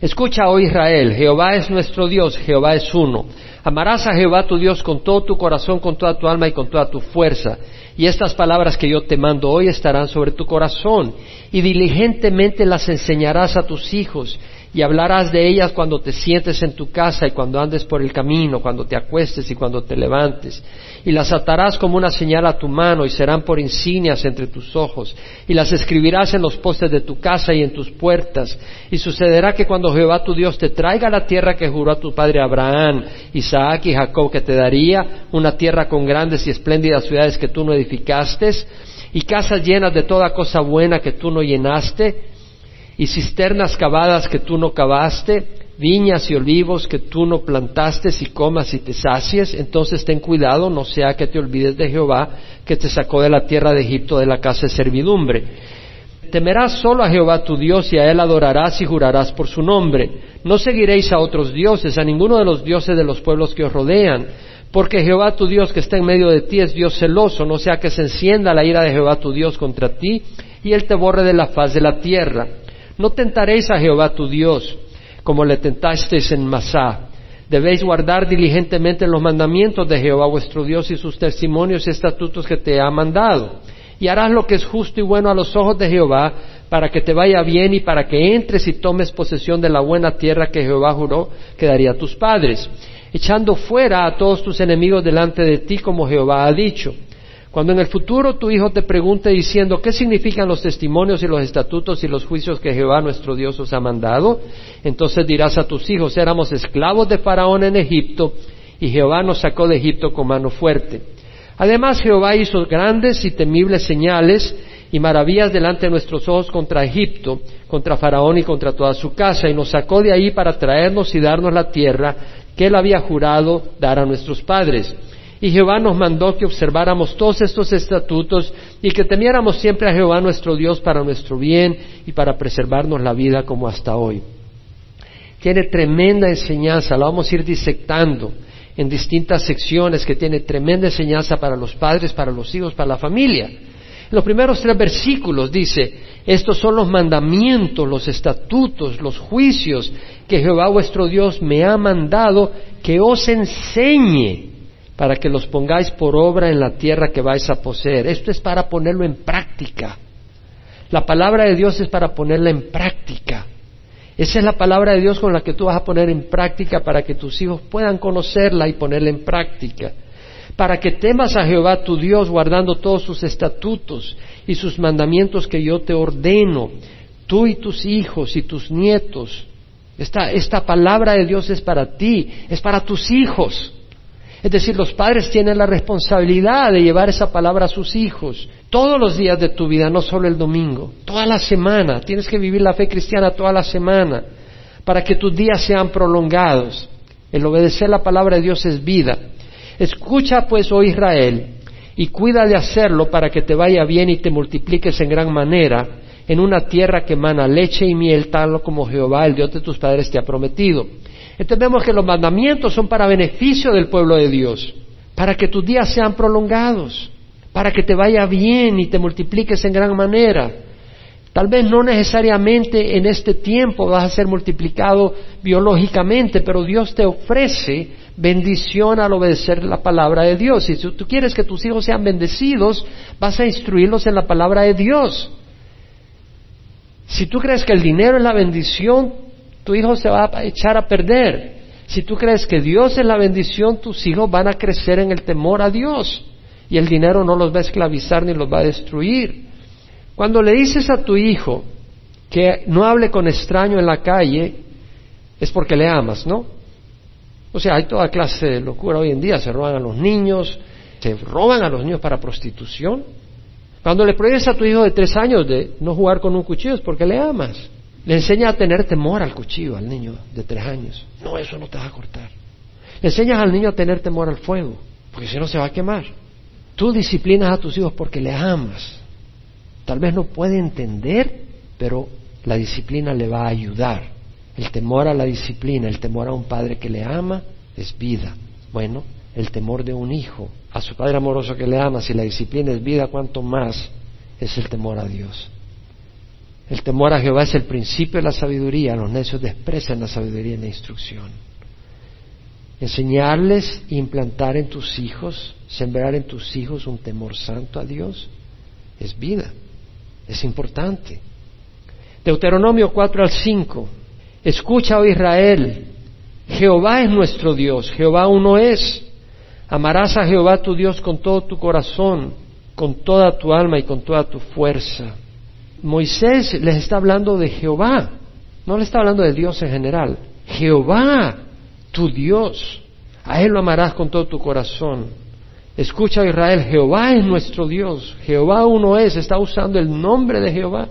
Escucha, oh Israel, Jehová es nuestro Dios, Jehová es uno. Amarás a Jehová tu Dios con todo tu corazón, con toda tu alma y con toda tu fuerza. Y estas palabras que yo te mando hoy estarán sobre tu corazón, y diligentemente las enseñarás a tus hijos, y hablarás de ellas cuando te sientes en tu casa y cuando andes por el camino, cuando te acuestes y cuando te levantes. Y las atarás como una señal a tu mano y serán por insignias entre tus ojos. Y las escribirás en los postes de tu casa y en tus puertas. Y sucederá que cuando Jehová tu Dios te traiga la tierra que juró a tu padre Abraham, Isaac y Jacob que te daría, una tierra con grandes y espléndidas ciudades que tú no edificaste, y casas llenas de toda cosa buena que tú no llenaste, y cisternas cavadas que tú no cavaste, viñas y olivos que tú no plantaste y comas y te sacies, entonces ten cuidado, no sea que te olvides de Jehová, que te sacó de la tierra de Egipto de la casa de servidumbre. Temerás solo a Jehová tu Dios y a él adorarás y jurarás por su nombre. No seguiréis a otros dioses, a ninguno de los dioses de los pueblos que os rodean, porque Jehová tu Dios que está en medio de ti es Dios celoso, no sea que se encienda la ira de Jehová tu Dios contra ti y él te borre de la faz de la tierra. No tentaréis a Jehová tu Dios, como le tentasteis en Masá. Debéis guardar diligentemente los mandamientos de Jehová vuestro Dios y sus testimonios y estatutos que te ha mandado. Y harás lo que es justo y bueno a los ojos de Jehová, para que te vaya bien y para que entres y tomes posesión de la buena tierra que Jehová juró que daría a tus padres, echando fuera a todos tus enemigos delante de ti, como Jehová ha dicho. Cuando en el futuro tu hijo te pregunte diciendo qué significan los testimonios y los estatutos y los juicios que Jehová nuestro Dios os ha mandado, entonces dirás a tus hijos, éramos esclavos de Faraón en Egipto y Jehová nos sacó de Egipto con mano fuerte. Además Jehová hizo grandes y temibles señales y maravillas delante de nuestros ojos contra Egipto, contra Faraón y contra toda su casa, y nos sacó de ahí para traernos y darnos la tierra que él había jurado dar a nuestros padres. Y Jehová nos mandó que observáramos todos estos estatutos y que temiéramos siempre a Jehová nuestro Dios para nuestro bien y para preservarnos la vida como hasta hoy. Tiene tremenda enseñanza, la vamos a ir disectando en distintas secciones que tiene tremenda enseñanza para los padres, para los hijos, para la familia. En los primeros tres versículos dice, estos son los mandamientos, los estatutos, los juicios que Jehová vuestro Dios me ha mandado que os enseñe para que los pongáis por obra en la tierra que vais a poseer. Esto es para ponerlo en práctica. La palabra de Dios es para ponerla en práctica. Esa es la palabra de Dios con la que tú vas a poner en práctica para que tus hijos puedan conocerla y ponerla en práctica. Para que temas a Jehová tu Dios guardando todos sus estatutos y sus mandamientos que yo te ordeno, tú y tus hijos y tus nietos. Esta, esta palabra de Dios es para ti, es para tus hijos. Es decir, los padres tienen la responsabilidad de llevar esa palabra a sus hijos todos los días de tu vida, no solo el domingo, toda la semana. Tienes que vivir la fe cristiana toda la semana para que tus días sean prolongados. El obedecer la palabra de Dios es vida. Escucha pues, oh Israel, y cuida de hacerlo para que te vaya bien y te multipliques en gran manera en una tierra que emana leche y miel, tal como Jehová, el Dios de tus padres, te ha prometido. Entendemos que los mandamientos son para beneficio del pueblo de Dios, para que tus días sean prolongados, para que te vaya bien y te multipliques en gran manera. Tal vez no necesariamente en este tiempo vas a ser multiplicado biológicamente, pero Dios te ofrece bendición al obedecer la palabra de Dios. Si tú quieres que tus hijos sean bendecidos, vas a instruirlos en la palabra de Dios. Si tú crees que el dinero es la bendición, tu hijo se va a echar a perder. Si tú crees que Dios es la bendición, tus hijos van a crecer en el temor a Dios. Y el dinero no los va a esclavizar ni los va a destruir. Cuando le dices a tu hijo que no hable con extraño en la calle, es porque le amas, ¿no? O sea, hay toda clase de locura hoy en día, se roban a los niños, se roban a los niños para prostitución. Cuando le prohíbes a tu hijo de tres años de no jugar con un cuchillo es porque le amas. Le enseña a tener temor al cuchillo al niño de tres años. No, eso no te va a cortar. Le enseñas al niño a tener temor al fuego, porque si no se va a quemar. Tú disciplinas a tus hijos porque le amas. Tal vez no puede entender, pero la disciplina le va a ayudar. El temor a la disciplina, el temor a un padre que le ama, es vida. Bueno, el temor de un hijo a su padre amoroso que le ama, si la disciplina es vida, cuanto más es el temor a Dios. El temor a Jehová es el principio de la sabiduría. Los necios desprecian la sabiduría y la instrucción. Enseñarles e implantar en tus hijos, sembrar en tus hijos un temor santo a Dios, es vida. Es importante. Deuteronomio 4 al 5. Escucha, oh Israel, Jehová es nuestro Dios, Jehová uno es. Amarás a Jehová tu Dios con todo tu corazón, con toda tu alma y con toda tu fuerza. Moisés les está hablando de Jehová, no le está hablando de Dios en general. Jehová, tu Dios, a Él lo amarás con todo tu corazón, Escucha Israel, Jehová es nuestro Dios, Jehová uno es, está usando el nombre de Jehová.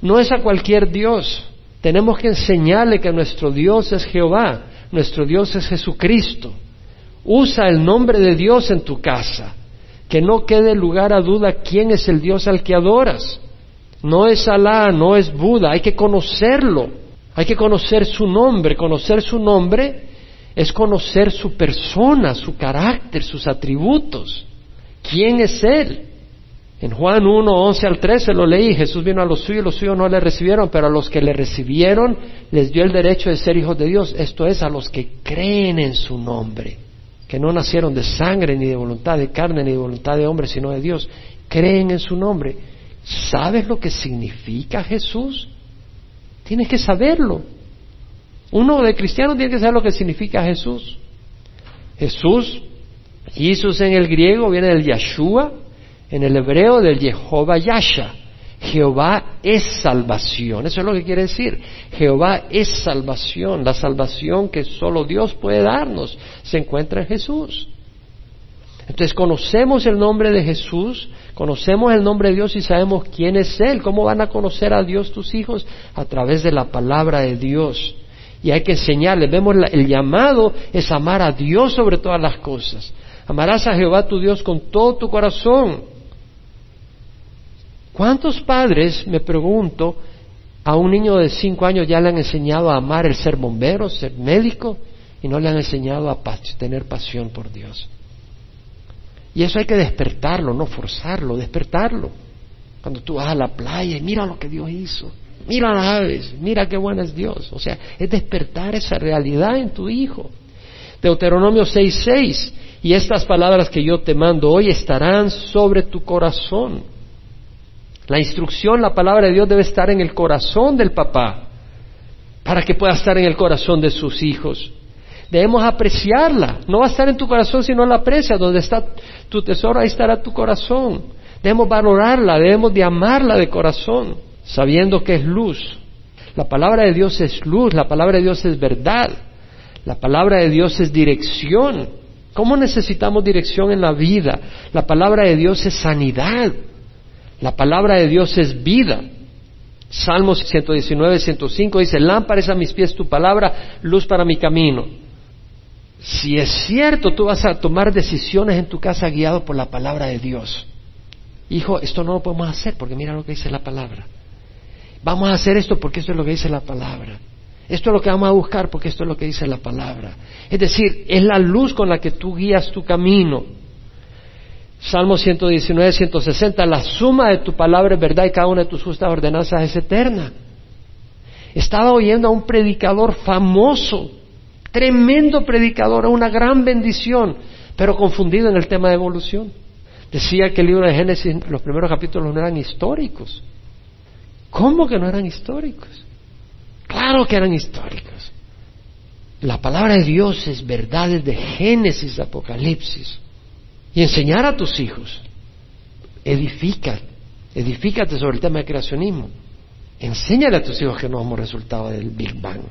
No es a cualquier Dios. Tenemos que enseñarle que nuestro Dios es Jehová, nuestro Dios es Jesucristo. Usa el nombre de Dios en tu casa, que no quede lugar a duda quién es el Dios al que adoras. No es Alá, no es Buda, hay que conocerlo, hay que conocer su nombre, conocer su nombre es conocer su persona, su carácter, sus atributos. ¿Quién es Él? En Juan 1, 11 al 13 lo leí, Jesús vino a los suyos, los suyos no le recibieron, pero a los que le recibieron les dio el derecho de ser hijos de Dios, esto es, a los que creen en su nombre, que no nacieron de sangre, ni de voluntad de carne, ni de voluntad de hombre, sino de Dios, creen en su nombre. ¿Sabes lo que significa Jesús? Tienes que saberlo. Uno de cristiano tiene que saber lo que significa Jesús. Jesús, Jesús en el griego viene del Yeshua, en el hebreo del Jehová Yasha. Jehová es salvación, eso es lo que quiere decir. Jehová es salvación, la salvación que solo Dios puede darnos se encuentra en Jesús. Entonces conocemos el nombre de Jesús, conocemos el nombre de Dios y sabemos quién es Él. ¿Cómo van a conocer a Dios tus hijos? A través de la palabra de Dios y hay que enseñarles. Vemos el llamado es amar a Dios sobre todas las cosas. Amarás a Jehová tu Dios con todo tu corazón. ¿Cuántos padres, me pregunto, a un niño de cinco años ya le han enseñado a amar el ser bombero, ser médico, y no le han enseñado a tener pasión por Dios? Y eso hay que despertarlo, no forzarlo, despertarlo. Cuando tú vas a la playa y mira lo que Dios hizo. Mira las aves, mira qué bueno es Dios. O sea, es despertar esa realidad en tu hijo. Deuteronomio 6:6, y estas palabras que yo te mando hoy estarán sobre tu corazón. La instrucción, la palabra de Dios debe estar en el corazón del papá, para que pueda estar en el corazón de sus hijos. Debemos apreciarla. No va a estar en tu corazón si no la aprecias. Donde está tu tesoro, ahí estará tu corazón. Debemos valorarla, debemos de amarla de corazón sabiendo que es luz. La palabra de Dios es luz, la palabra de Dios es verdad, la palabra de Dios es dirección. ¿Cómo necesitamos dirección en la vida? La palabra de Dios es sanidad, la palabra de Dios es vida. Salmos 119, 105 dice, lámparas a mis pies tu palabra, luz para mi camino. Si es cierto, tú vas a tomar decisiones en tu casa guiado por la palabra de Dios. Hijo, esto no lo podemos hacer porque mira lo que dice la palabra. Vamos a hacer esto porque esto es lo que dice la palabra. Esto es lo que vamos a buscar porque esto es lo que dice la palabra. Es decir, es la luz con la que tú guías tu camino. Salmo 119, 160, la suma de tu palabra es verdad y cada una de tus justas ordenanzas es eterna. Estaba oyendo a un predicador famoso, tremendo predicador, una gran bendición, pero confundido en el tema de evolución. Decía que el libro de Génesis, los primeros capítulos no eran históricos. ¿Cómo que no eran históricos? Claro que eran históricos. La palabra de Dios es verdad desde Génesis Apocalipsis. Y enseñar a tus hijos, edifica, edifícate sobre el tema de creacionismo. Enséñale a tus hijos que no somos resultado del Big Bang.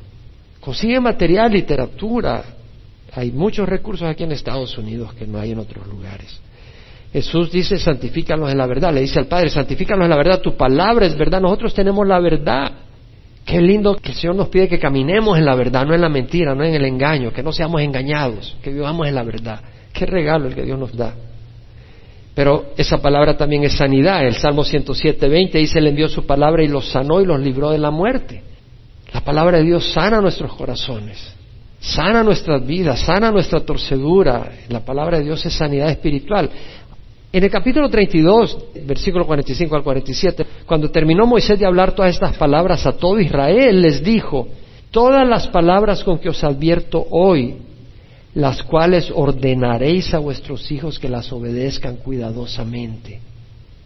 Consigue material, literatura. Hay muchos recursos aquí en Estados Unidos que no hay en otros lugares. Jesús dice, santifícanos en la verdad. Le dice al Padre, santifícanos en la verdad. Tu palabra es verdad. Nosotros tenemos la verdad. Qué lindo que el Señor nos pide que caminemos en la verdad, no en la mentira, no en el engaño, que no seamos engañados, que vivamos en la verdad. Qué regalo el que Dios nos da. Pero esa palabra también es sanidad. El Salmo 107, 20 dice, Él envió su palabra y los sanó y los libró de la muerte. La palabra de Dios sana nuestros corazones, sana nuestras vidas, sana nuestra torcedura. La palabra de Dios es sanidad espiritual. En el capítulo 32, versículo 45 al 47, cuando terminó Moisés de hablar todas estas palabras a todo Israel, les dijo, todas las palabras con que os advierto hoy, las cuales ordenaréis a vuestros hijos que las obedezcan cuidadosamente.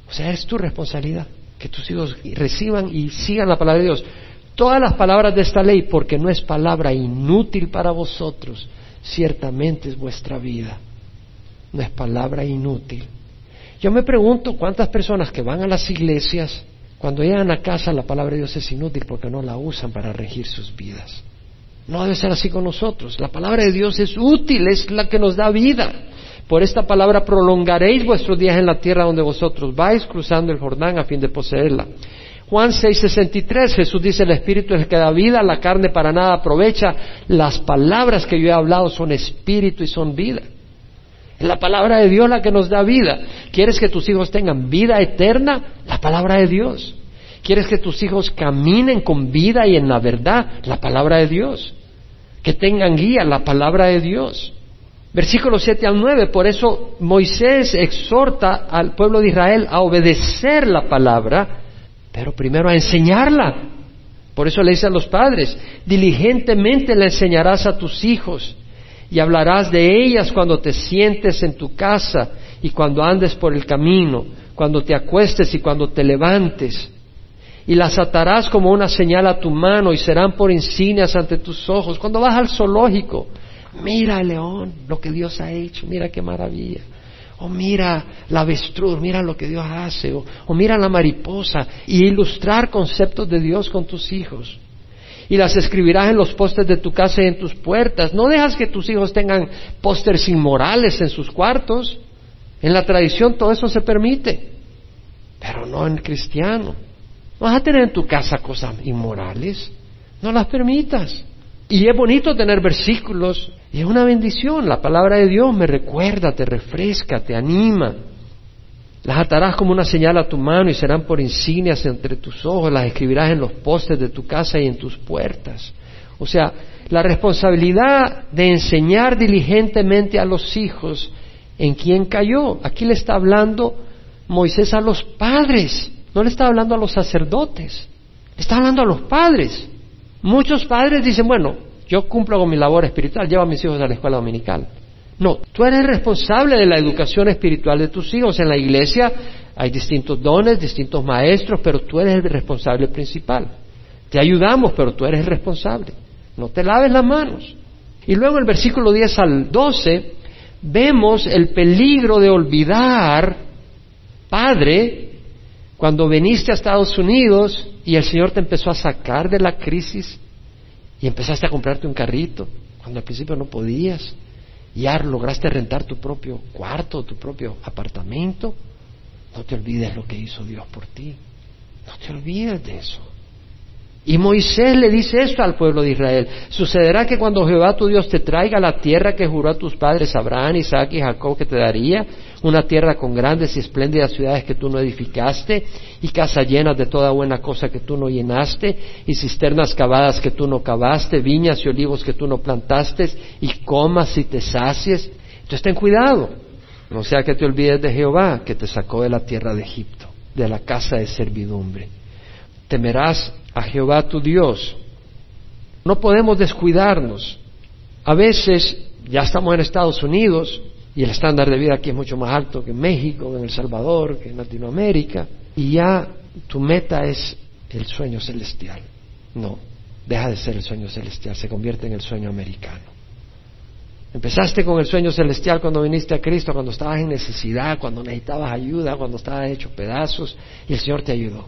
O sea, es tu responsabilidad que tus hijos reciban y sigan la palabra de Dios. Todas las palabras de esta ley, porque no es palabra inútil para vosotros, ciertamente es vuestra vida. No es palabra inútil yo me pregunto cuántas personas que van a las iglesias, cuando llegan a casa la palabra de Dios es inútil porque no la usan para regir sus vidas. No debe ser así con nosotros. La palabra de Dios es útil, es la que nos da vida. Por esta palabra prolongaréis vuestros días en la tierra donde vosotros vais cruzando el Jordán a fin de poseerla. Juan 6:63, Jesús dice, el Espíritu es el que da vida, la carne para nada aprovecha. Las palabras que yo he hablado son espíritu y son vida. Es la palabra de Dios la que nos da vida. ¿Quieres que tus hijos tengan vida eterna? La palabra de Dios. ¿Quieres que tus hijos caminen con vida y en la verdad? La palabra de Dios. Que tengan guía, la palabra de Dios. Versículo 7 al 9, por eso Moisés exhorta al pueblo de Israel a obedecer la palabra, pero primero a enseñarla. Por eso le dice a los padres, diligentemente la enseñarás a tus hijos y hablarás de ellas cuando te sientes en tu casa y cuando andes por el camino, cuando te acuestes y cuando te levantes. Y las atarás como una señal a tu mano y serán por insignias ante tus ojos. Cuando vas al zoológico, mira el león, lo que Dios ha hecho, mira qué maravilla. O mira la avestruz, mira lo que Dios hace. O, o mira la mariposa. Y ilustrar conceptos de Dios con tus hijos y las escribirás en los postes de tu casa y en tus puertas. No dejas que tus hijos tengan pósters inmorales en sus cuartos. En la tradición todo eso se permite, pero no en cristiano. No vas a tener en tu casa cosas inmorales, no las permitas. Y es bonito tener versículos y es una bendición. La palabra de Dios me recuerda, te refresca, te anima. Las atarás como una señal a tu mano y serán por insignias entre tus ojos, las escribirás en los postes de tu casa y en tus puertas. O sea, la responsabilidad de enseñar diligentemente a los hijos en quién cayó. Aquí le está hablando Moisés a los padres, no le está hablando a los sacerdotes, le está hablando a los padres. Muchos padres dicen, bueno, yo cumplo con mi labor espiritual, llevo a mis hijos a la escuela dominical. No, tú eres responsable de la educación espiritual de tus hijos. En la iglesia hay distintos dones, distintos maestros, pero tú eres el responsable principal. Te ayudamos, pero tú eres el responsable. No te laves las manos. Y luego el versículo 10 al 12 vemos el peligro de olvidar, Padre, cuando viniste a Estados Unidos y el Señor te empezó a sacar de la crisis y empezaste a comprarte un carrito, cuando al principio no podías ya lograste rentar tu propio cuarto, tu propio apartamento, no te olvides lo que hizo Dios por ti. No te olvides de eso. Y Moisés le dice esto al pueblo de Israel. Sucederá que cuando Jehová tu Dios te traiga la tierra que juró a tus padres Abraham, Isaac y Jacob que te daría, una tierra con grandes y espléndidas ciudades que tú no edificaste, y casas llenas de toda buena cosa que tú no llenaste, y cisternas cavadas que tú no cavaste, viñas y olivos que tú no plantaste, y comas y te sacies. Entonces ten cuidado, no sea que te olvides de Jehová, que te sacó de la tierra de Egipto, de la casa de servidumbre. Temerás a Jehová tu Dios. No podemos descuidarnos. A veces ya estamos en Estados Unidos y el estándar de vida aquí es mucho más alto que en México, en El Salvador, que en Latinoamérica, y ya tu meta es el sueño celestial. No, deja de ser el sueño celestial, se convierte en el sueño americano. Empezaste con el sueño celestial cuando viniste a Cristo, cuando estabas en necesidad, cuando necesitabas ayuda, cuando estabas hecho pedazos y el Señor te ayudó.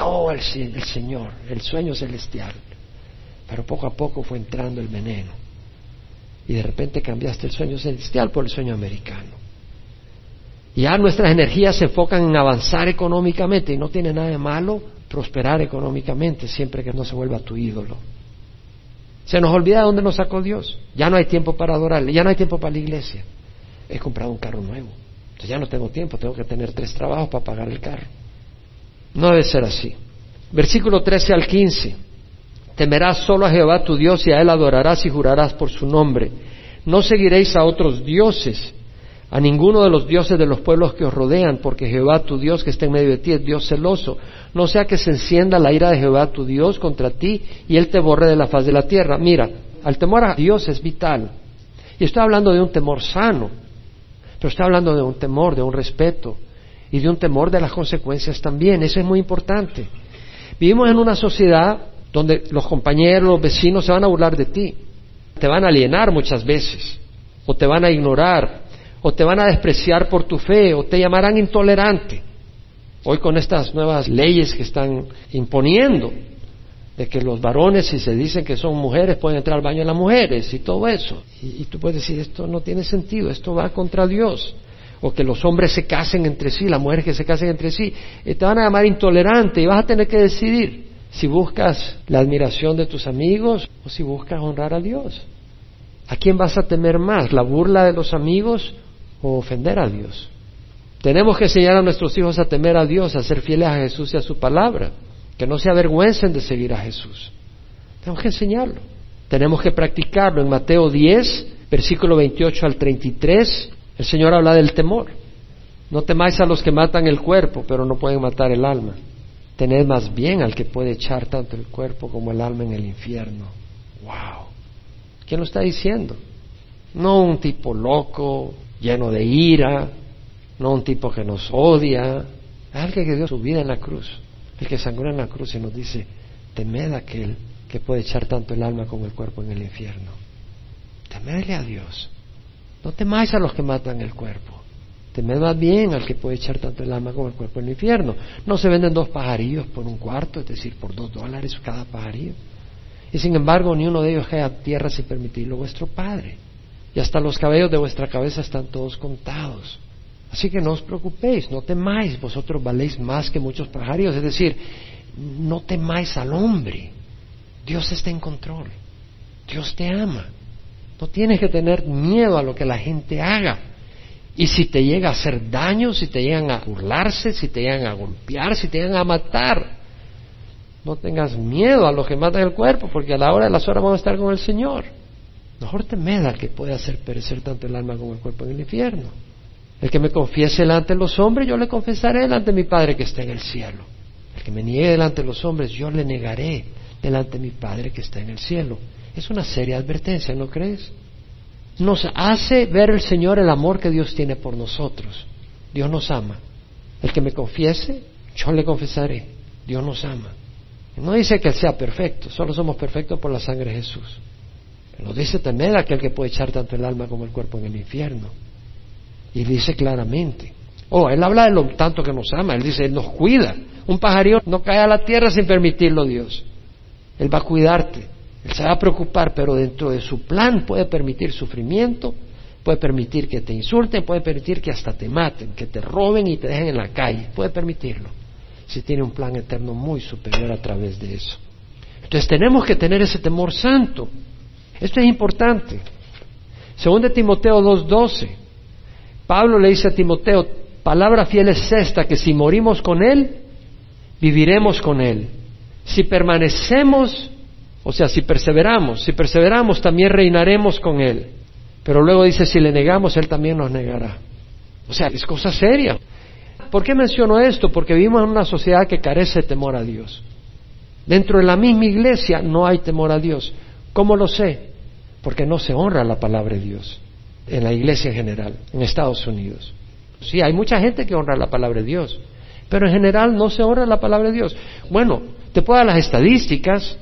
Oh, el, el Señor, el sueño celestial. Pero poco a poco fue entrando el veneno. Y de repente cambiaste el sueño celestial por el sueño americano. Y ya nuestras energías se enfocan en avanzar económicamente y no tiene nada de malo prosperar económicamente siempre que no se vuelva tu ídolo. Se nos olvida de dónde nos sacó Dios. Ya no hay tiempo para adorarle, ya no hay tiempo para la iglesia. He comprado un carro nuevo. Entonces ya no tengo tiempo, tengo que tener tres trabajos para pagar el carro. No debe ser así. Versículo 13 al 15. Temerás solo a Jehová tu Dios y a él adorarás y jurarás por su nombre. No seguiréis a otros dioses, a ninguno de los dioses de los pueblos que os rodean, porque Jehová tu Dios que está en medio de ti es Dios celoso. No sea que se encienda la ira de Jehová tu Dios contra ti y él te borre de la faz de la tierra. Mira, al temor a Dios es vital. Y estoy hablando de un temor sano, pero estoy hablando de un temor, de un respeto, y de un temor de las consecuencias también. Eso es muy importante. Vivimos en una sociedad donde los compañeros, los vecinos se van a burlar de ti, te van a alienar muchas veces, o te van a ignorar, o te van a despreciar por tu fe, o te llamarán intolerante. Hoy con estas nuevas leyes que están imponiendo, de que los varones, si se dicen que son mujeres, pueden entrar al baño de las mujeres y todo eso. Y, y tú puedes decir, esto no tiene sentido, esto va contra Dios o que los hombres se casen entre sí, las mujeres que se casen entre sí, eh, te van a llamar intolerante y vas a tener que decidir si buscas la admiración de tus amigos o si buscas honrar a Dios. ¿A quién vas a temer más? ¿La burla de los amigos o ofender a Dios? Tenemos que enseñar a nuestros hijos a temer a Dios, a ser fieles a Jesús y a su palabra, que no se avergüencen de seguir a Jesús. Tenemos que enseñarlo. Tenemos que practicarlo. En Mateo 10, versículo 28 al 33, el Señor habla del temor. No temáis a los que matan el cuerpo, pero no pueden matar el alma. Tened más bien al que puede echar tanto el cuerpo como el alma en el infierno. ¡Wow! ¿Quién lo está diciendo? No un tipo loco, lleno de ira, no un tipo que nos odia, alguien que dio su vida en la cruz, el que sangró en la cruz y nos dice, temed a aquel que puede echar tanto el alma como el cuerpo en el infierno. Temedle a Dios. No temáis a los que matan el cuerpo. Temed más bien al que puede echar tanto el alma como el cuerpo en el infierno. No se venden dos pajarillos por un cuarto, es decir, por dos dólares cada pajarillo. Y sin embargo, ni uno de ellos cae a tierra sin permitirlo vuestro Padre. Y hasta los cabellos de vuestra cabeza están todos contados. Así que no os preocupéis, no temáis, vosotros valéis más que muchos pajarillos. Es decir, no temáis al hombre. Dios está en control. Dios te ama. No tienes que tener miedo a lo que la gente haga. Y si te llega a hacer daño, si te llegan a burlarse, si te llegan a golpear, si te llegan a matar, no tengas miedo a los que matan el cuerpo, porque a la hora de las horas vamos a estar con el Señor. Mejor temed al que puede hacer perecer tanto el alma como el cuerpo en el infierno. El que me confiese delante de los hombres, yo le confesaré delante de mi Padre que está en el cielo. El que me niegue delante de los hombres, yo le negaré delante de mi Padre que está en el cielo. Es una seria advertencia, ¿no crees? Nos hace ver el Señor el amor que Dios tiene por nosotros. Dios nos ama. El que me confiese, yo le confesaré. Dios nos ama. No dice que Él sea perfecto, solo somos perfectos por la sangre de Jesús. Nos dice temer aquel que puede echar tanto el alma como el cuerpo en el infierno. Y dice claramente. Oh, Él habla de lo tanto que nos ama. Él dice, Él nos cuida. Un pajarillo no cae a la tierra sin permitirlo Dios. Él va a cuidarte. Él se va a preocupar, pero dentro de su plan puede permitir sufrimiento, puede permitir que te insulten, puede permitir que hasta te maten, que te roben y te dejen en la calle, puede permitirlo, si tiene un plan eterno muy superior a través de eso. Entonces tenemos que tener ese temor santo. Esto es importante. Según de Timoteo 2.12, Pablo le dice a Timoteo, palabra fiel es esta, que si morimos con Él, viviremos con Él. Si permanecemos, o sea, si perseveramos, si perseveramos también reinaremos con Él. Pero luego dice, si le negamos, Él también nos negará. O sea, es cosa seria. ¿Por qué menciono esto? Porque vivimos en una sociedad que carece de temor a Dios. Dentro de la misma iglesia no hay temor a Dios. ¿Cómo lo sé? Porque no se honra la palabra de Dios en la iglesia en general, en Estados Unidos. Sí, hay mucha gente que honra la palabra de Dios, pero en general no se honra la palabra de Dios. Bueno, te puedo dar las estadísticas.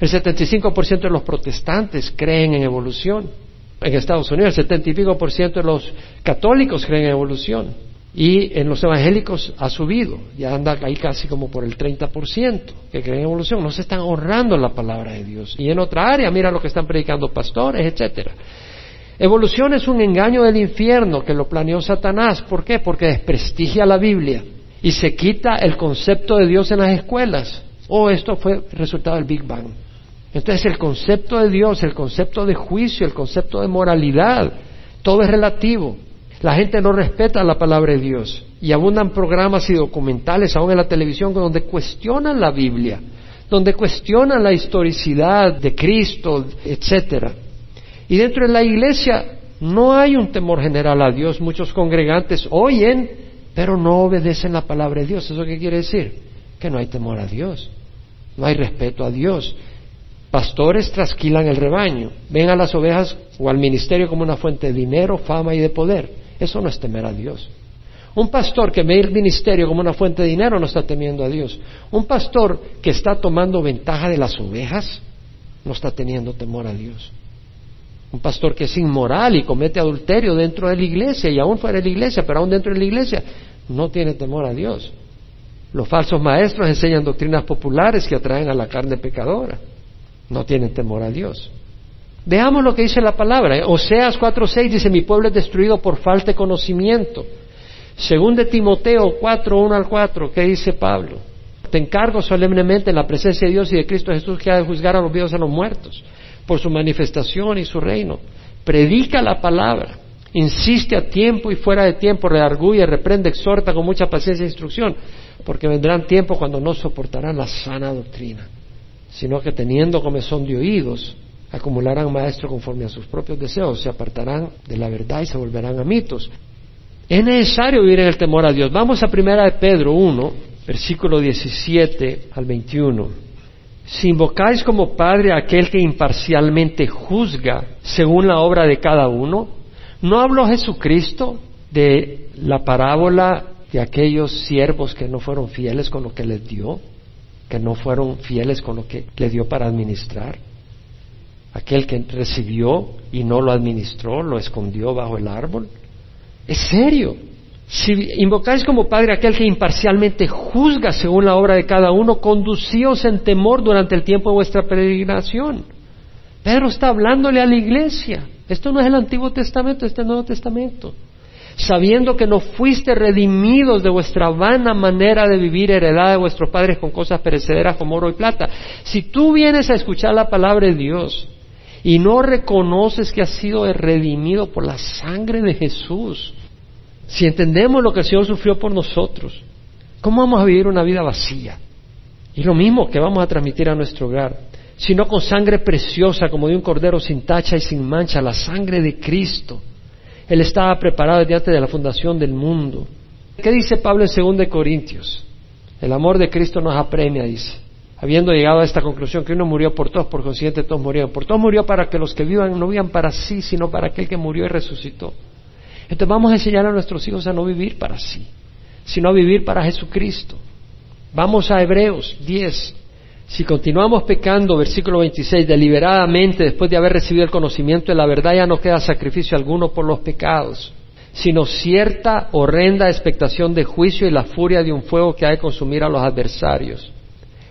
El 75% de los protestantes creen en evolución. En Estados Unidos el 70 y pico por ciento de los católicos creen en evolución. Y en los evangélicos ha subido, ya anda ahí casi como por el 30% que creen en evolución. No se están ahorrando la palabra de Dios. Y en otra área, mira lo que están predicando pastores, etcétera. Evolución es un engaño del infierno que lo planeó Satanás. ¿Por qué? Porque desprestigia la Biblia y se quita el concepto de Dios en las escuelas. Oh, esto fue resultado del Big Bang. Entonces el concepto de Dios, el concepto de juicio, el concepto de moralidad, todo es relativo. La gente no respeta la palabra de Dios y abundan programas y documentales, aún en la televisión, donde cuestionan la Biblia, donde cuestionan la historicidad de Cristo, etcétera. Y dentro de la iglesia no hay un temor general a Dios. Muchos congregantes oyen, pero no obedecen la palabra de Dios. ¿Eso qué quiere decir? Que no hay temor a Dios, no hay respeto a Dios. Pastores trasquilan el rebaño, ven a las ovejas o al ministerio como una fuente de dinero, fama y de poder. Eso no es temer a Dios. Un pastor que ve el ministerio como una fuente de dinero no está temiendo a Dios. Un pastor que está tomando ventaja de las ovejas no está teniendo temor a Dios. Un pastor que es inmoral y comete adulterio dentro de la iglesia y aún fuera de la iglesia, pero aún dentro de la iglesia, no tiene temor a Dios. Los falsos maestros enseñan doctrinas populares que atraen a la carne pecadora. No tienen temor a Dios. Veamos lo que dice la palabra. Oseas 4.6 dice, mi pueblo es destruido por falta de conocimiento. Según de Timoteo 4.1 al 4, ¿qué dice Pablo? Te encargo solemnemente en la presencia de Dios y de Cristo Jesús que ha de juzgar a los vivos y a los muertos por su manifestación y su reino. Predica la palabra. Insiste a tiempo y fuera de tiempo, redarguye, reprende, exhorta con mucha paciencia e instrucción, porque vendrán tiempos cuando no soportarán la sana doctrina, sino que teniendo comezón de oídos, acumularán maestros conforme a sus propios deseos, se apartarán de la verdad y se volverán a mitos. Es necesario vivir en el temor a Dios. Vamos a primera de Pedro 1, versículo 17 al 21. Si invocáis como Padre a aquel que imparcialmente juzga según la obra de cada uno, ¿no habló Jesucristo de la parábola de aquellos siervos que no fueron fieles con lo que les dio, que no fueron fieles con lo que le dio para administrar? aquel que recibió y no lo administró, lo escondió bajo el árbol. Es serio. Si invocáis como Padre aquel que imparcialmente juzga según la obra de cada uno, conducíos en temor durante el tiempo de vuestra peregrinación. Pedro está hablándole a la iglesia. Esto no es el Antiguo Testamento, este es el Nuevo Testamento. Sabiendo que no fuiste redimidos de vuestra vana manera de vivir heredada de vuestros padres con cosas perecederas como oro y plata. Si tú vienes a escuchar la palabra de Dios, y no reconoces que has sido redimido por la sangre de Jesús, si entendemos lo que el Señor sufrió por nosotros, ¿cómo vamos a vivir una vida vacía? Y lo mismo que vamos a transmitir a nuestro hogar, sino con sangre preciosa como de un cordero sin tacha y sin mancha, la sangre de Cristo. Él estaba preparado desde antes de la fundación del mundo. ¿Qué dice Pablo en 2 Corintios? El amor de Cristo nos apremia, dice habiendo llegado a esta conclusión que uno murió por todos, por consiguiente todos murieron. Por todos murió para que los que vivan no vivan para sí, sino para aquel que murió y resucitó. Entonces vamos a enseñar a nuestros hijos a no vivir para sí, sino a vivir para Jesucristo. Vamos a Hebreos 10. Si continuamos pecando, versículo 26, deliberadamente después de haber recibido el conocimiento de la verdad, ya no queda sacrificio alguno por los pecados, sino cierta horrenda expectación de juicio y la furia de un fuego que ha de consumir a los adversarios.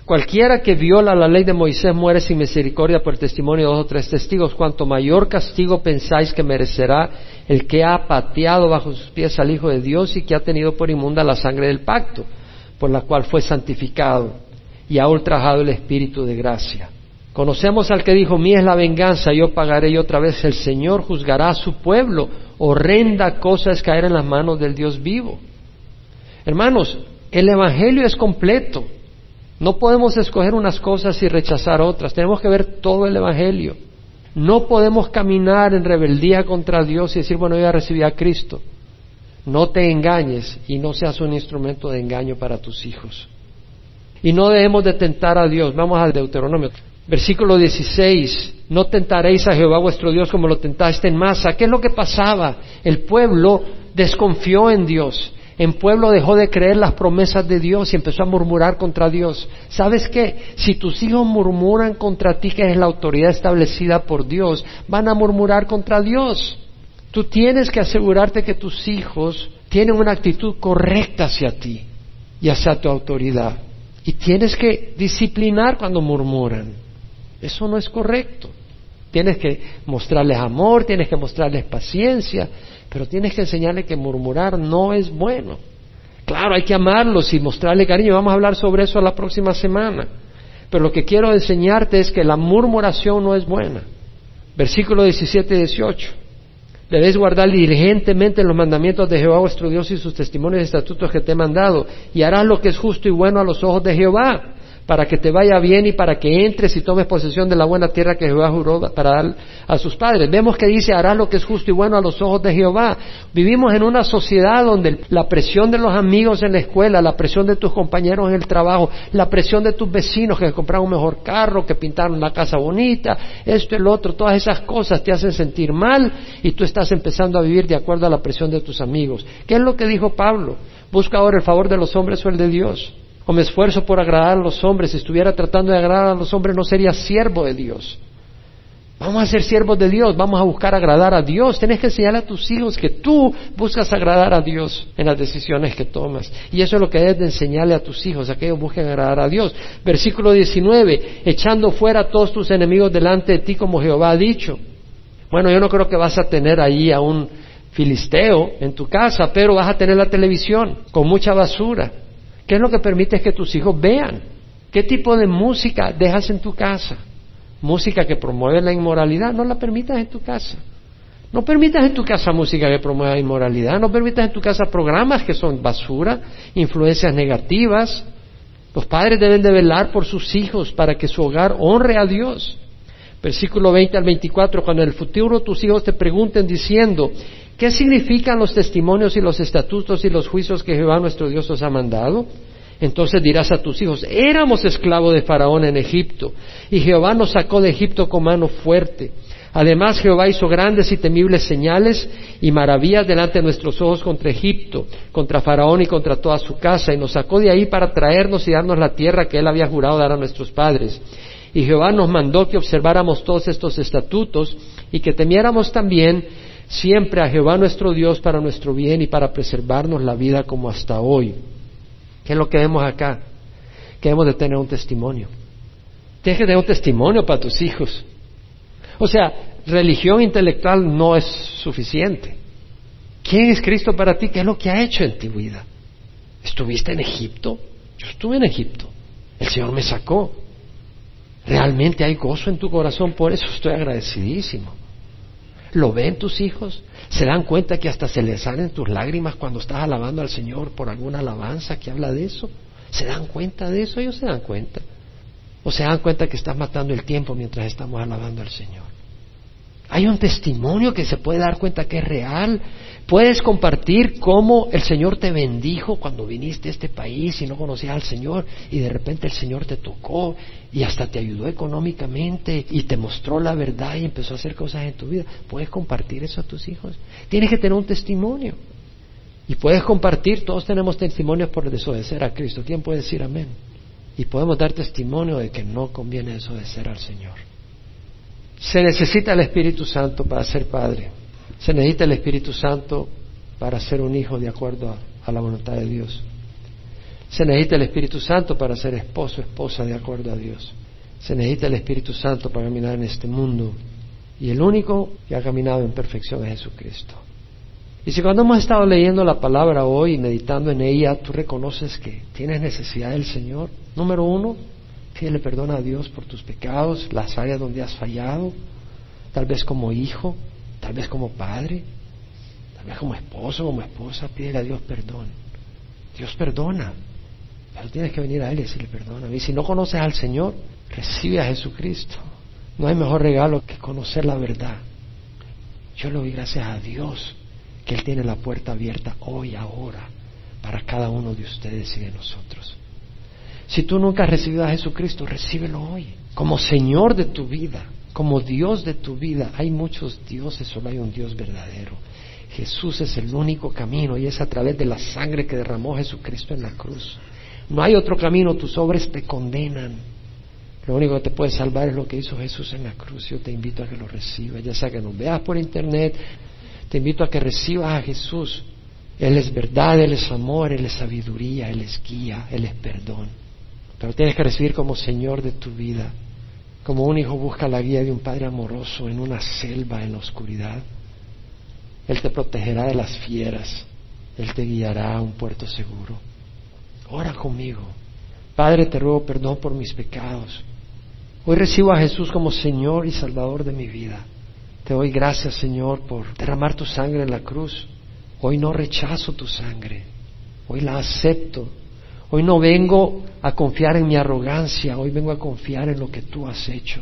Cualquiera que viola la ley de Moisés muere sin misericordia por el testimonio de dos o tres testigos. Cuanto mayor castigo pensáis que merecerá el que ha pateado bajo sus pies al Hijo de Dios y que ha tenido por inmunda la sangre del pacto, por la cual fue santificado y ha ultrajado el espíritu de gracia. Conocemos al que dijo, mía es la venganza, yo pagaré y otra vez el Señor juzgará a su pueblo. Horrenda cosa es caer en las manos del Dios vivo. Hermanos, el Evangelio es completo. No podemos escoger unas cosas y rechazar otras. Tenemos que ver todo el Evangelio. No podemos caminar en rebeldía contra Dios y decir, bueno, yo ya recibí a Cristo. No te engañes y no seas un instrumento de engaño para tus hijos. Y no debemos de tentar a Dios. Vamos al Deuteronomio. Versículo 16. No tentaréis a Jehová vuestro Dios como lo tentaste en masa. ¿Qué es lo que pasaba? El pueblo desconfió en Dios. El pueblo dejó de creer las promesas de Dios y empezó a murmurar contra Dios. ¿Sabes qué? Si tus hijos murmuran contra ti, que es la autoridad establecida por Dios, van a murmurar contra Dios. Tú tienes que asegurarte que tus hijos tienen una actitud correcta hacia ti y hacia tu autoridad. Y tienes que disciplinar cuando murmuran. Eso no es correcto. Tienes que mostrarles amor, tienes que mostrarles paciencia, pero tienes que enseñarle que murmurar no es bueno. Claro, hay que amarlos y mostrarle cariño. Vamos a hablar sobre eso la próxima semana. Pero lo que quiero enseñarte es que la murmuración no es buena. Versículo 17 y 18. Debes guardar diligentemente los mandamientos de Jehová vuestro Dios y sus testimonios y estatutos que te he mandado, y harás lo que es justo y bueno a los ojos de Jehová para que te vaya bien y para que entres y tomes posesión de la buena tierra que Jehová juró para dar a sus padres. Vemos que dice, hará lo que es justo y bueno a los ojos de Jehová. Vivimos en una sociedad donde la presión de los amigos en la escuela, la presión de tus compañeros en el trabajo, la presión de tus vecinos que compraron un mejor carro, que pintaron la casa bonita, esto y el otro, todas esas cosas te hacen sentir mal y tú estás empezando a vivir de acuerdo a la presión de tus amigos. ¿Qué es lo que dijo Pablo? Busca ahora el favor de los hombres o el de Dios o me esfuerzo por agradar a los hombres, si estuviera tratando de agradar a los hombres no sería siervo de Dios. Vamos a ser siervos de Dios, vamos a buscar agradar a Dios. Tienes que enseñar a tus hijos que tú buscas agradar a Dios en las decisiones que tomas. Y eso es lo que debes de enseñarle a tus hijos, a que ellos busquen agradar a Dios. Versículo 19, echando fuera a todos tus enemigos delante de ti como Jehová ha dicho. Bueno, yo no creo que vas a tener ahí a un filisteo en tu casa, pero vas a tener la televisión con mucha basura ¿Qué es lo que permites que tus hijos vean? ¿Qué tipo de música dejas en tu casa? Música que promueve la inmoralidad, no la permitas en tu casa. No permitas en tu casa música que promueva inmoralidad, no permitas en tu casa programas que son basura, influencias negativas. Los padres deben de velar por sus hijos para que su hogar honre a Dios. Versículo 20 al 24, cuando en el futuro tus hijos te pregunten diciendo, ¿Qué significan los testimonios y los estatutos y los juicios que Jehová nuestro Dios os ha mandado? Entonces dirás a tus hijos, éramos esclavos de Faraón en Egipto, y Jehová nos sacó de Egipto con mano fuerte. Además Jehová hizo grandes y temibles señales y maravillas delante de nuestros ojos contra Egipto, contra Faraón y contra toda su casa, y nos sacó de ahí para traernos y darnos la tierra que él había jurado dar a nuestros padres. Y Jehová nos mandó que observáramos todos estos estatutos y que temiéramos también siempre a Jehová nuestro Dios para nuestro bien y para preservarnos la vida como hasta hoy. ¿Qué es lo que vemos acá? Que hemos de tener un testimonio. Tienes que tener un testimonio para tus hijos. O sea, religión intelectual no es suficiente. ¿Quién es Cristo para ti? ¿Qué es lo que ha hecho en tu vida? ¿Estuviste en Egipto? Yo estuve en Egipto. El Señor me sacó. Realmente hay gozo en tu corazón, por eso estoy agradecidísimo. ¿Lo ven tus hijos? ¿Se dan cuenta que hasta se les salen tus lágrimas cuando estás alabando al Señor por alguna alabanza que habla de eso? ¿Se dan cuenta de eso? Ellos se dan cuenta. ¿O se dan cuenta que estás matando el tiempo mientras estamos alabando al Señor? Hay un testimonio que se puede dar cuenta que es real. Puedes compartir cómo el Señor te bendijo cuando viniste a este país y no conocías al Señor y de repente el Señor te tocó y hasta te ayudó económicamente y te mostró la verdad y empezó a hacer cosas en tu vida. Puedes compartir eso a tus hijos. Tienes que tener un testimonio. Y puedes compartir, todos tenemos testimonios por desobedecer a Cristo. ¿Quién puede decir amén? Y podemos dar testimonio de que no conviene desobedecer al Señor. Se necesita el Espíritu Santo para ser padre. Se necesita el Espíritu Santo para ser un hijo de acuerdo a, la voluntad de Dios. Se necesita el Espíritu Santo para ser esposo, esposa de acuerdo a Dios. Se necesita el Espíritu Santo para caminar en este mundo. Y el único que ha caminado en perfección es Jesucristo. Y si cuando hemos estado leyendo la palabra hoy y meditando en ella, tú reconoces que tienes necesidad del Señor, número uno, Pídele perdón a Dios por tus pecados, las áreas donde has fallado, tal vez como hijo, tal vez como padre, tal vez como esposo, como esposa, pídele a Dios perdón. Dios perdona, pero tienes que venir a Él y decirle perdona. Y si no conoces al Señor, recibe a Jesucristo. No hay mejor regalo que conocer la verdad. Yo le doy gracias a Dios que Él tiene la puerta abierta hoy, ahora, para cada uno de ustedes y de nosotros. Si tú nunca has recibido a Jesucristo, recíbelo hoy, como Señor de tu vida, como Dios de tu vida. Hay muchos dioses, solo hay un Dios verdadero. Jesús es el único camino y es a través de la sangre que derramó Jesucristo en la cruz. No hay otro camino, tus obras te condenan. Lo único que te puede salvar es lo que hizo Jesús en la cruz. Yo te invito a que lo recibas, ya sea que nos veas por internet, te invito a que recibas a Jesús. Él es verdad, Él es amor, Él es sabiduría, Él es guía, Él es perdón. Pero tienes que recibir como Señor de tu vida. Como un hijo busca la guía de un padre amoroso en una selva en la oscuridad. Él te protegerá de las fieras. Él te guiará a un puerto seguro. Ora conmigo. Padre, te ruego perdón por mis pecados. Hoy recibo a Jesús como Señor y Salvador de mi vida. Te doy gracias, Señor, por derramar tu sangre en la cruz. Hoy no rechazo tu sangre. Hoy la acepto. Hoy no vengo a confiar en mi arrogancia. Hoy vengo a confiar en lo que tú has hecho.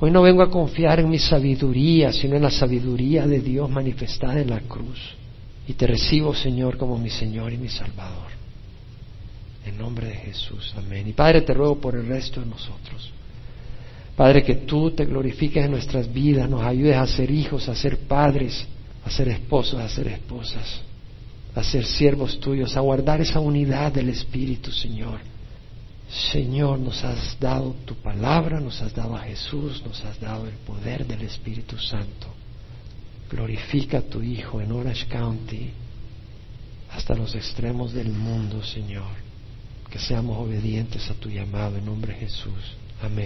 Hoy no vengo a confiar en mi sabiduría, sino en la sabiduría de Dios manifestada en la cruz. Y te recibo, Señor, como mi Señor y mi Salvador. En nombre de Jesús. Amén. Y Padre, te ruego por el resto de nosotros. Padre, que tú te glorifiques en nuestras vidas, nos ayudes a ser hijos, a ser padres, a ser esposos, a ser esposas, a ser siervos tuyos, a guardar esa unidad del Espíritu, Señor. Señor, nos has dado tu palabra, nos has dado a Jesús, nos has dado el poder del Espíritu Santo. Glorifica a tu Hijo en Orange County hasta los extremos del mundo, Señor. Que seamos obedientes a tu llamado en nombre de Jesús. Amén.